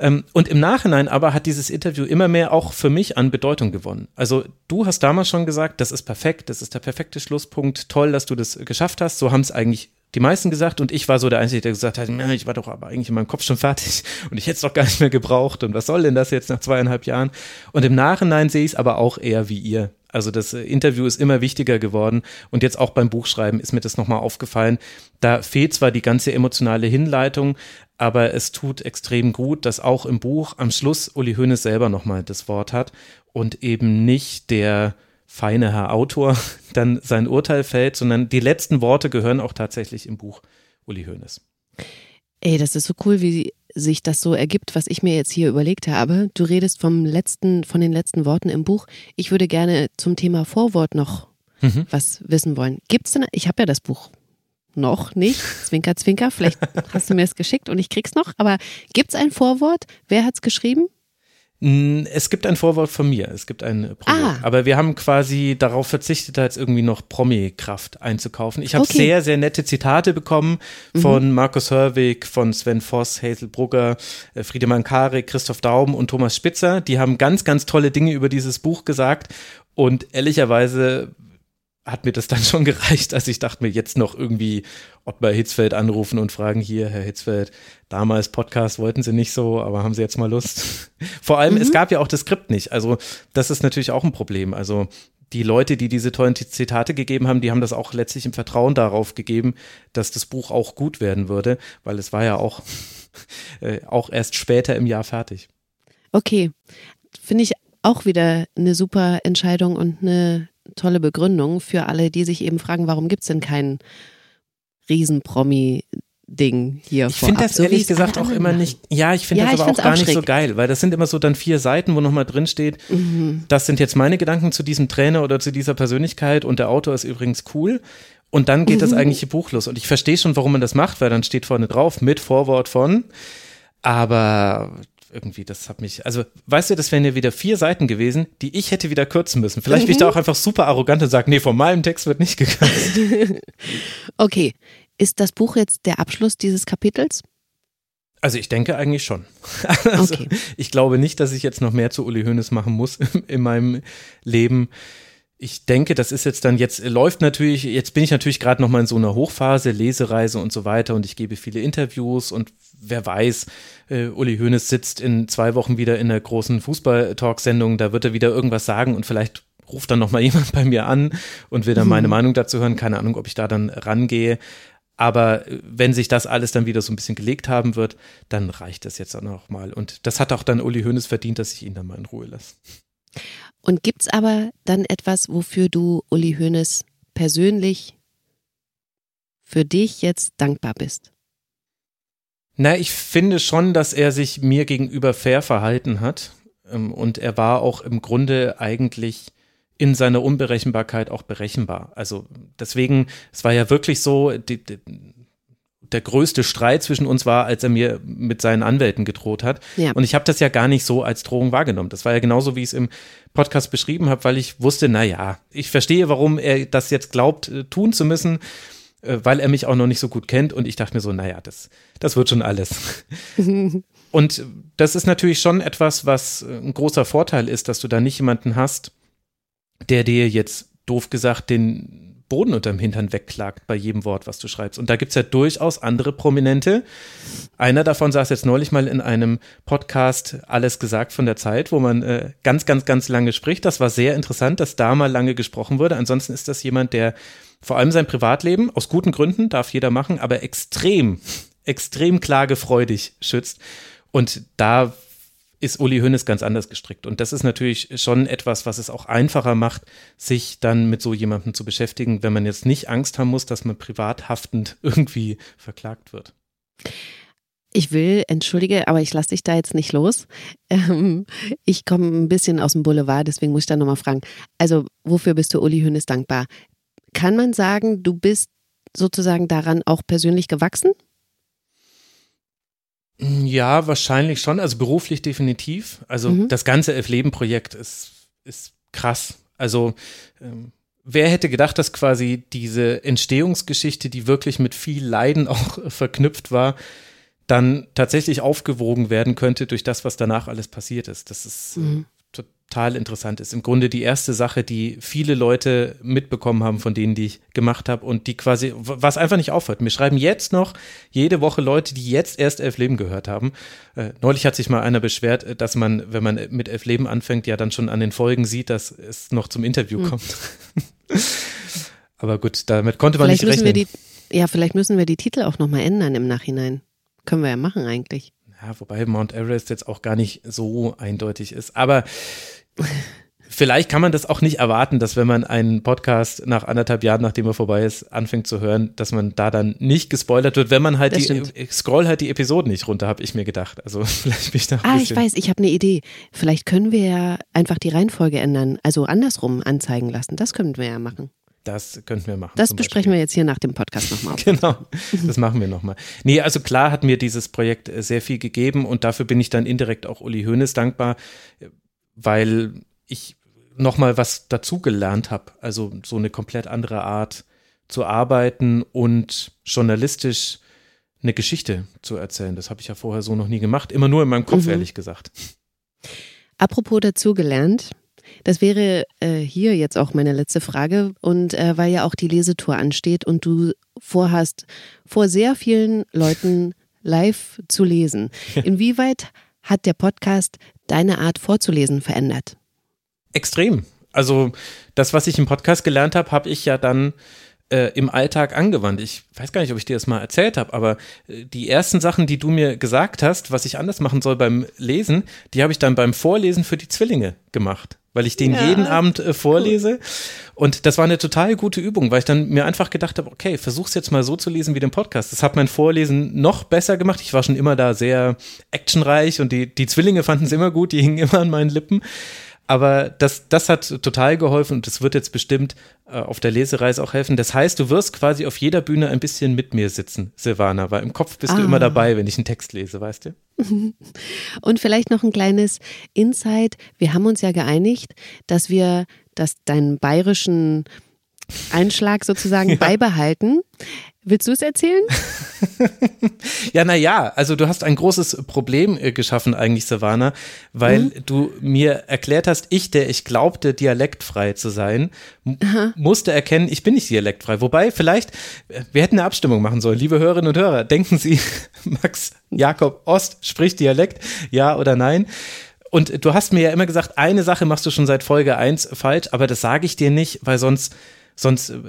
Ähm, und im Nachhinein aber hat dieses Interview immer mehr auch für mich an Bedeutung gewonnen. Also du hast damals schon gesagt, das ist perfekt, das ist der perfekte Schlusspunkt, toll, dass du das geschafft hast. So haben es eigentlich die meisten gesagt und ich war so der Einzige, der gesagt hat, ich war doch aber eigentlich in meinem Kopf schon fertig und ich hätte es doch gar nicht mehr gebraucht und was soll denn das jetzt nach zweieinhalb Jahren? Und im Nachhinein sehe ich es aber auch eher wie ihr. Also das äh, Interview ist immer wichtiger geworden und jetzt auch beim Buchschreiben ist mir das nochmal aufgefallen. Da fehlt zwar die ganze emotionale Hinleitung, aber es tut extrem gut, dass auch im Buch am Schluss Uli Hoeneß selber nochmal das Wort hat und eben nicht der feine Herr Autor dann sein Urteil fällt, sondern die letzten Worte gehören auch tatsächlich im Buch Uli Hoeneß. Ey, das ist so cool, wie sich das so ergibt, was ich mir jetzt hier überlegt habe. Du redest vom letzten, von den letzten Worten im Buch. Ich würde gerne zum Thema Vorwort noch mhm. was wissen wollen. Gibt's denn, ich habe ja das Buch noch nicht, Zwinker, Zwinker, vielleicht hast du mir es geschickt und ich krieg's noch, aber gibt's ein Vorwort? Wer hat's geschrieben? Es gibt ein Vorwort von mir, es gibt ein Prolog. Ah. Aber wir haben quasi darauf verzichtet, da jetzt irgendwie noch Promi-Kraft einzukaufen. Ich habe okay. sehr, sehr nette Zitate bekommen von mhm. Markus Hörwig, von Sven Voss, Hazel Brugger, äh, Friedemann Karik, Christoph Daum und Thomas Spitzer. Die haben ganz, ganz tolle Dinge über dieses Buch gesagt. Und ehrlicherweise hat mir das dann schon gereicht, als ich dachte mir jetzt noch irgendwie Ottmar Hitzfeld anrufen und fragen, hier, Herr Hitzfeld, damals Podcast wollten Sie nicht so, aber haben Sie jetzt mal Lust? Vor allem, mhm. es gab ja auch das Skript nicht. Also das ist natürlich auch ein Problem. Also die Leute, die diese tollen Zitate gegeben haben, die haben das auch letztlich im Vertrauen darauf gegeben, dass das Buch auch gut werden würde, weil es war ja auch, äh, auch erst später im Jahr fertig. Okay, finde ich auch wieder eine super Entscheidung und eine tolle Begründung für alle, die sich eben fragen, warum gibt es denn keinen Riesenpromi Ding hier Ich finde das so ehrlich gesagt auch immer nicht, ja, ich finde ja, das aber auch gar nicht so geil, weil das sind immer so dann vier Seiten, wo nochmal drin steht, mhm. das sind jetzt meine Gedanken zu diesem Trainer oder zu dieser Persönlichkeit und der Autor ist übrigens cool. Und dann geht mhm. das eigentliche Buch los. Und ich verstehe schon, warum man das macht, weil dann steht vorne drauf mit Vorwort von. Aber irgendwie, das hat mich, also weißt du, das wären ja wieder vier Seiten gewesen, die ich hätte wieder kürzen müssen. Vielleicht mhm. bin ich da mhm. auch einfach super arrogant und sage, nee, von meinem Text wird nicht gekürzt. okay, ist das Buch jetzt der Abschluss dieses Kapitels? Also ich denke eigentlich schon. Also okay. Ich glaube nicht, dass ich jetzt noch mehr zu Uli Hoeneß machen muss in meinem Leben ich denke, das ist jetzt dann, jetzt läuft natürlich, jetzt bin ich natürlich gerade noch mal in so einer Hochphase, Lesereise und so weiter und ich gebe viele Interviews und wer weiß, äh, Uli Hoeneß sitzt in zwei Wochen wieder in einer großen Fußball-Talk-Sendung, da wird er wieder irgendwas sagen und vielleicht ruft dann noch mal jemand bei mir an und will dann mhm. meine Meinung dazu hören. Keine Ahnung, ob ich da dann rangehe. Aber äh, wenn sich das alles dann wieder so ein bisschen gelegt haben wird, dann reicht das jetzt auch noch mal. Und das hat auch dann Uli Hoeneß verdient, dass ich ihn dann mal in Ruhe lasse. Und gibt es aber dann etwas, wofür du Uli Hoeneß persönlich für dich jetzt dankbar bist? Na, ich finde schon, dass er sich mir gegenüber fair verhalten hat. Ähm, und er war auch im Grunde eigentlich in seiner Unberechenbarkeit auch berechenbar. Also deswegen, es war ja wirklich so, die, die, der größte Streit zwischen uns war, als er mir mit seinen Anwälten gedroht hat. Ja. Und ich habe das ja gar nicht so als Drohung wahrgenommen. Das war ja genauso, wie ich es im Podcast beschrieben habe, weil ich wusste, na ja, ich verstehe, warum er das jetzt glaubt, äh, tun zu müssen, äh, weil er mich auch noch nicht so gut kennt. Und ich dachte mir so, naja, das, das wird schon alles. und das ist natürlich schon etwas, was äh, ein großer Vorteil ist, dass du da nicht jemanden hast, der dir jetzt doof gesagt den Boden unterm Hintern wegklagt bei jedem Wort, was du schreibst. Und da gibt es ja durchaus andere Prominente. Einer davon saß jetzt neulich mal in einem Podcast Alles gesagt von der Zeit, wo man äh, ganz, ganz, ganz lange spricht. Das war sehr interessant, dass da mal lange gesprochen wurde. Ansonsten ist das jemand, der vor allem sein Privatleben, aus guten Gründen, darf jeder machen, aber extrem, extrem klagefreudig schützt. Und da ist Uli Hoeneß ganz anders gestrickt. Und das ist natürlich schon etwas, was es auch einfacher macht, sich dann mit so jemandem zu beschäftigen, wenn man jetzt nicht Angst haben muss, dass man privathaftend irgendwie verklagt wird. Ich will, entschuldige, aber ich lasse dich da jetzt nicht los. Ähm, ich komme ein bisschen aus dem Boulevard, deswegen muss ich da nochmal fragen. Also, wofür bist du Uli Hoeneß dankbar? Kann man sagen, du bist sozusagen daran auch persönlich gewachsen? Ja, wahrscheinlich schon. Also beruflich definitiv. Also mhm. das ganze F-Leben-Projekt ist, ist krass. Also ähm, wer hätte gedacht, dass quasi diese Entstehungsgeschichte, die wirklich mit viel Leiden auch verknüpft war, dann tatsächlich aufgewogen werden könnte durch das, was danach alles passiert ist. Das ist mhm total interessant ist. Im Grunde die erste Sache, die viele Leute mitbekommen haben, von denen, die ich gemacht habe und die quasi, was einfach nicht aufhört. Mir schreiben jetzt noch jede Woche Leute, die jetzt erst Elf Leben gehört haben. Äh, neulich hat sich mal einer beschwert, äh, dass man, wenn man mit Elf Leben anfängt, ja dann schon an den Folgen sieht, dass es noch zum Interview mhm. kommt. Aber gut, damit konnte man vielleicht nicht rechnen. Die, ja, vielleicht müssen wir die Titel auch nochmal ändern im Nachhinein. Können wir ja machen eigentlich. Ja, wobei Mount Everest jetzt auch gar nicht so eindeutig ist. Aber Vielleicht kann man das auch nicht erwarten, dass wenn man einen Podcast nach anderthalb Jahren, nachdem er vorbei ist, anfängt zu hören, dass man da dann nicht gespoilert wird, wenn man halt das die, stimmt. scroll halt die Episoden nicht runter, habe ich mir gedacht. Also vielleicht bin ich da Ah, ich weiß, ich habe eine Idee. Vielleicht können wir ja einfach die Reihenfolge ändern, also andersrum anzeigen lassen. Das könnten wir ja machen. Das könnten wir machen. Das besprechen wir jetzt hier nach dem Podcast nochmal. genau, das machen wir nochmal. Nee, also klar hat mir dieses Projekt sehr viel gegeben und dafür bin ich dann indirekt auch Uli Hoeneß dankbar weil ich nochmal was dazugelernt habe. Also so eine komplett andere Art zu arbeiten und journalistisch eine Geschichte zu erzählen. Das habe ich ja vorher so noch nie gemacht. Immer nur in meinem Kopf, mhm. ehrlich gesagt. Apropos dazugelernt, das wäre äh, hier jetzt auch meine letzte Frage. Und äh, weil ja auch die Lesetour ansteht und du vorhast, vor sehr vielen Leuten live zu lesen. Inwieweit hat der Podcast deine Art vorzulesen verändert? Extrem. Also das, was ich im Podcast gelernt habe, habe ich ja dann äh, im Alltag angewandt. Ich weiß gar nicht, ob ich dir das mal erzählt habe, aber äh, die ersten Sachen, die du mir gesagt hast, was ich anders machen soll beim Lesen, die habe ich dann beim Vorlesen für die Zwillinge gemacht weil ich den ja. jeden Abend äh, vorlese. Und das war eine total gute Übung, weil ich dann mir einfach gedacht habe, okay, versuch's jetzt mal so zu lesen wie den Podcast. Das hat mein Vorlesen noch besser gemacht. Ich war schon immer da sehr actionreich und die, die Zwillinge fanden es immer gut, die hingen immer an meinen Lippen. Aber das, das hat total geholfen und das wird jetzt bestimmt äh, auf der Lesereise auch helfen. Das heißt, du wirst quasi auf jeder Bühne ein bisschen mit mir sitzen, Silvana, weil im Kopf bist ah. du immer dabei, wenn ich einen Text lese, weißt du? Und vielleicht noch ein kleines Insight. Wir haben uns ja geeinigt, dass wir das deinen bayerischen Einschlag sozusagen ja. beibehalten. Willst du es erzählen? ja, naja, also du hast ein großes Problem äh, geschaffen eigentlich, Savannah, weil mhm. du mir erklärt hast, ich, der ich glaubte, dialektfrei zu sein, musste erkennen, ich bin nicht dialektfrei. Wobei, vielleicht, äh, wir hätten eine Abstimmung machen sollen. Liebe Hörerinnen und Hörer, denken Sie, Max Jakob Ost spricht Dialekt, ja oder nein? Und du hast mir ja immer gesagt, eine Sache machst du schon seit Folge 1 falsch, aber das sage ich dir nicht, weil sonst sonst äh,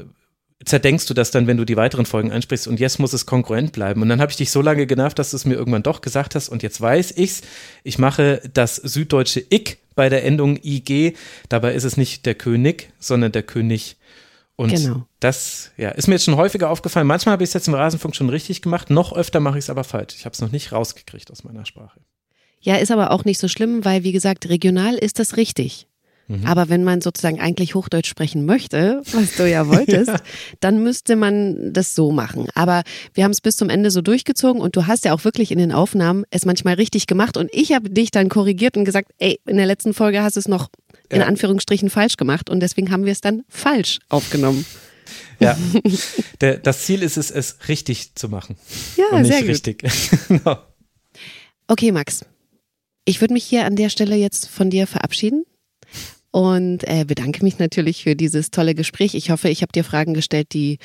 zerdenkst du das dann, wenn du die weiteren Folgen ansprichst und jetzt muss es konkurrent bleiben. Und dann habe ich dich so lange genervt, dass du es mir irgendwann doch gesagt hast und jetzt weiß ich's. Ich mache das süddeutsche Ik bei der Endung IG. Dabei ist es nicht der König, sondern der König. Und genau. das ja, ist mir jetzt schon häufiger aufgefallen. Manchmal habe ich es jetzt im Rasenfunk schon richtig gemacht, noch öfter mache ich es aber falsch. Ich habe es noch nicht rausgekriegt aus meiner Sprache. Ja, ist aber auch nicht so schlimm, weil wie gesagt, regional ist das richtig. Mhm. Aber wenn man sozusagen eigentlich Hochdeutsch sprechen möchte, was du ja wolltest, ja. dann müsste man das so machen. Aber wir haben es bis zum Ende so durchgezogen und du hast ja auch wirklich in den Aufnahmen es manchmal richtig gemacht und ich habe dich dann korrigiert und gesagt, ey, in der letzten Folge hast du es noch in. Anführungsstrichen falsch gemacht und deswegen haben wir es dann falsch aufgenommen. Ja, der, das Ziel ist es, es richtig zu machen. Ja, und nicht sehr gut. richtig. genau. Okay, Max. Ich würde mich hier an der Stelle jetzt von dir verabschieden und äh, bedanke mich natürlich für dieses tolle Gespräch. Ich hoffe, ich habe dir Fragen gestellt, die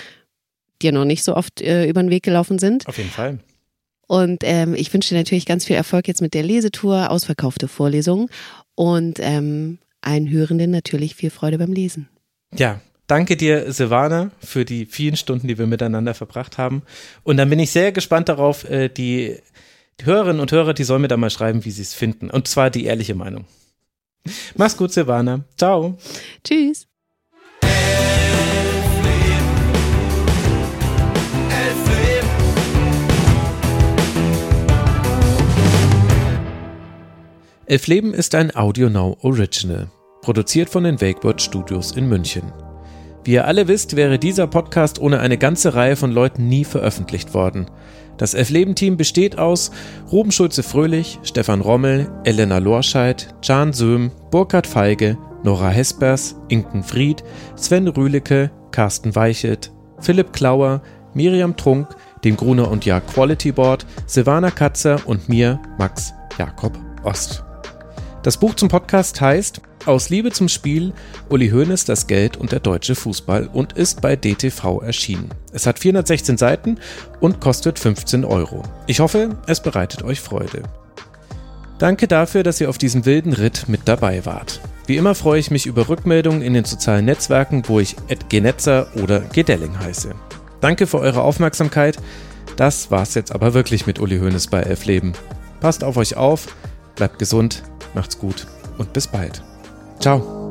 dir noch nicht so oft äh, über den Weg gelaufen sind. Auf jeden Fall. Und ähm, ich wünsche dir natürlich ganz viel Erfolg jetzt mit der Lesetour, ausverkaufte Vorlesungen und ähm, allen Hörenden natürlich viel Freude beim Lesen. Ja, danke dir, Silvana, für die vielen Stunden, die wir miteinander verbracht haben. Und dann bin ich sehr gespannt darauf, äh, die Hörerinnen und Hörer, die sollen mir da mal schreiben, wie sie es finden. Und zwar die ehrliche Meinung. Mach's gut, Silvana. Ciao. Tschüss. Elf Leben ist ein Audio Now Original, produziert von den Wakeword Studios in München. Wie ihr alle wisst, wäre dieser Podcast ohne eine ganze Reihe von Leuten nie veröffentlicht worden. Das Elf-Leben-Team besteht aus Ruben Schulze-Fröhlich, Stefan Rommel, Elena Lorscheid, Jan Söhm, Burkhard Feige, Nora Hespers, Inken Fried, Sven Rühlecke, Carsten Weichelt, Philipp Klauer, Miriam Trunk, dem Gruner und Jahr Quality Board, Silvana Katzer und mir, Max Jakob Ost. Das Buch zum Podcast heißt Aus Liebe zum Spiel, Uli Hoeneß, das Geld und der deutsche Fußball und ist bei DTV erschienen. Es hat 416 Seiten und kostet 15 Euro. Ich hoffe, es bereitet euch Freude. Danke dafür, dass ihr auf diesem wilden Ritt mit dabei wart. Wie immer freue ich mich über Rückmeldungen in den sozialen Netzwerken, wo ich Genetzer oder Gedelling heiße. Danke für eure Aufmerksamkeit. Das war's jetzt aber wirklich mit Uli Hoeneß bei Elf Leben. Passt auf euch auf, bleibt gesund Macht's gut und bis bald. Ciao.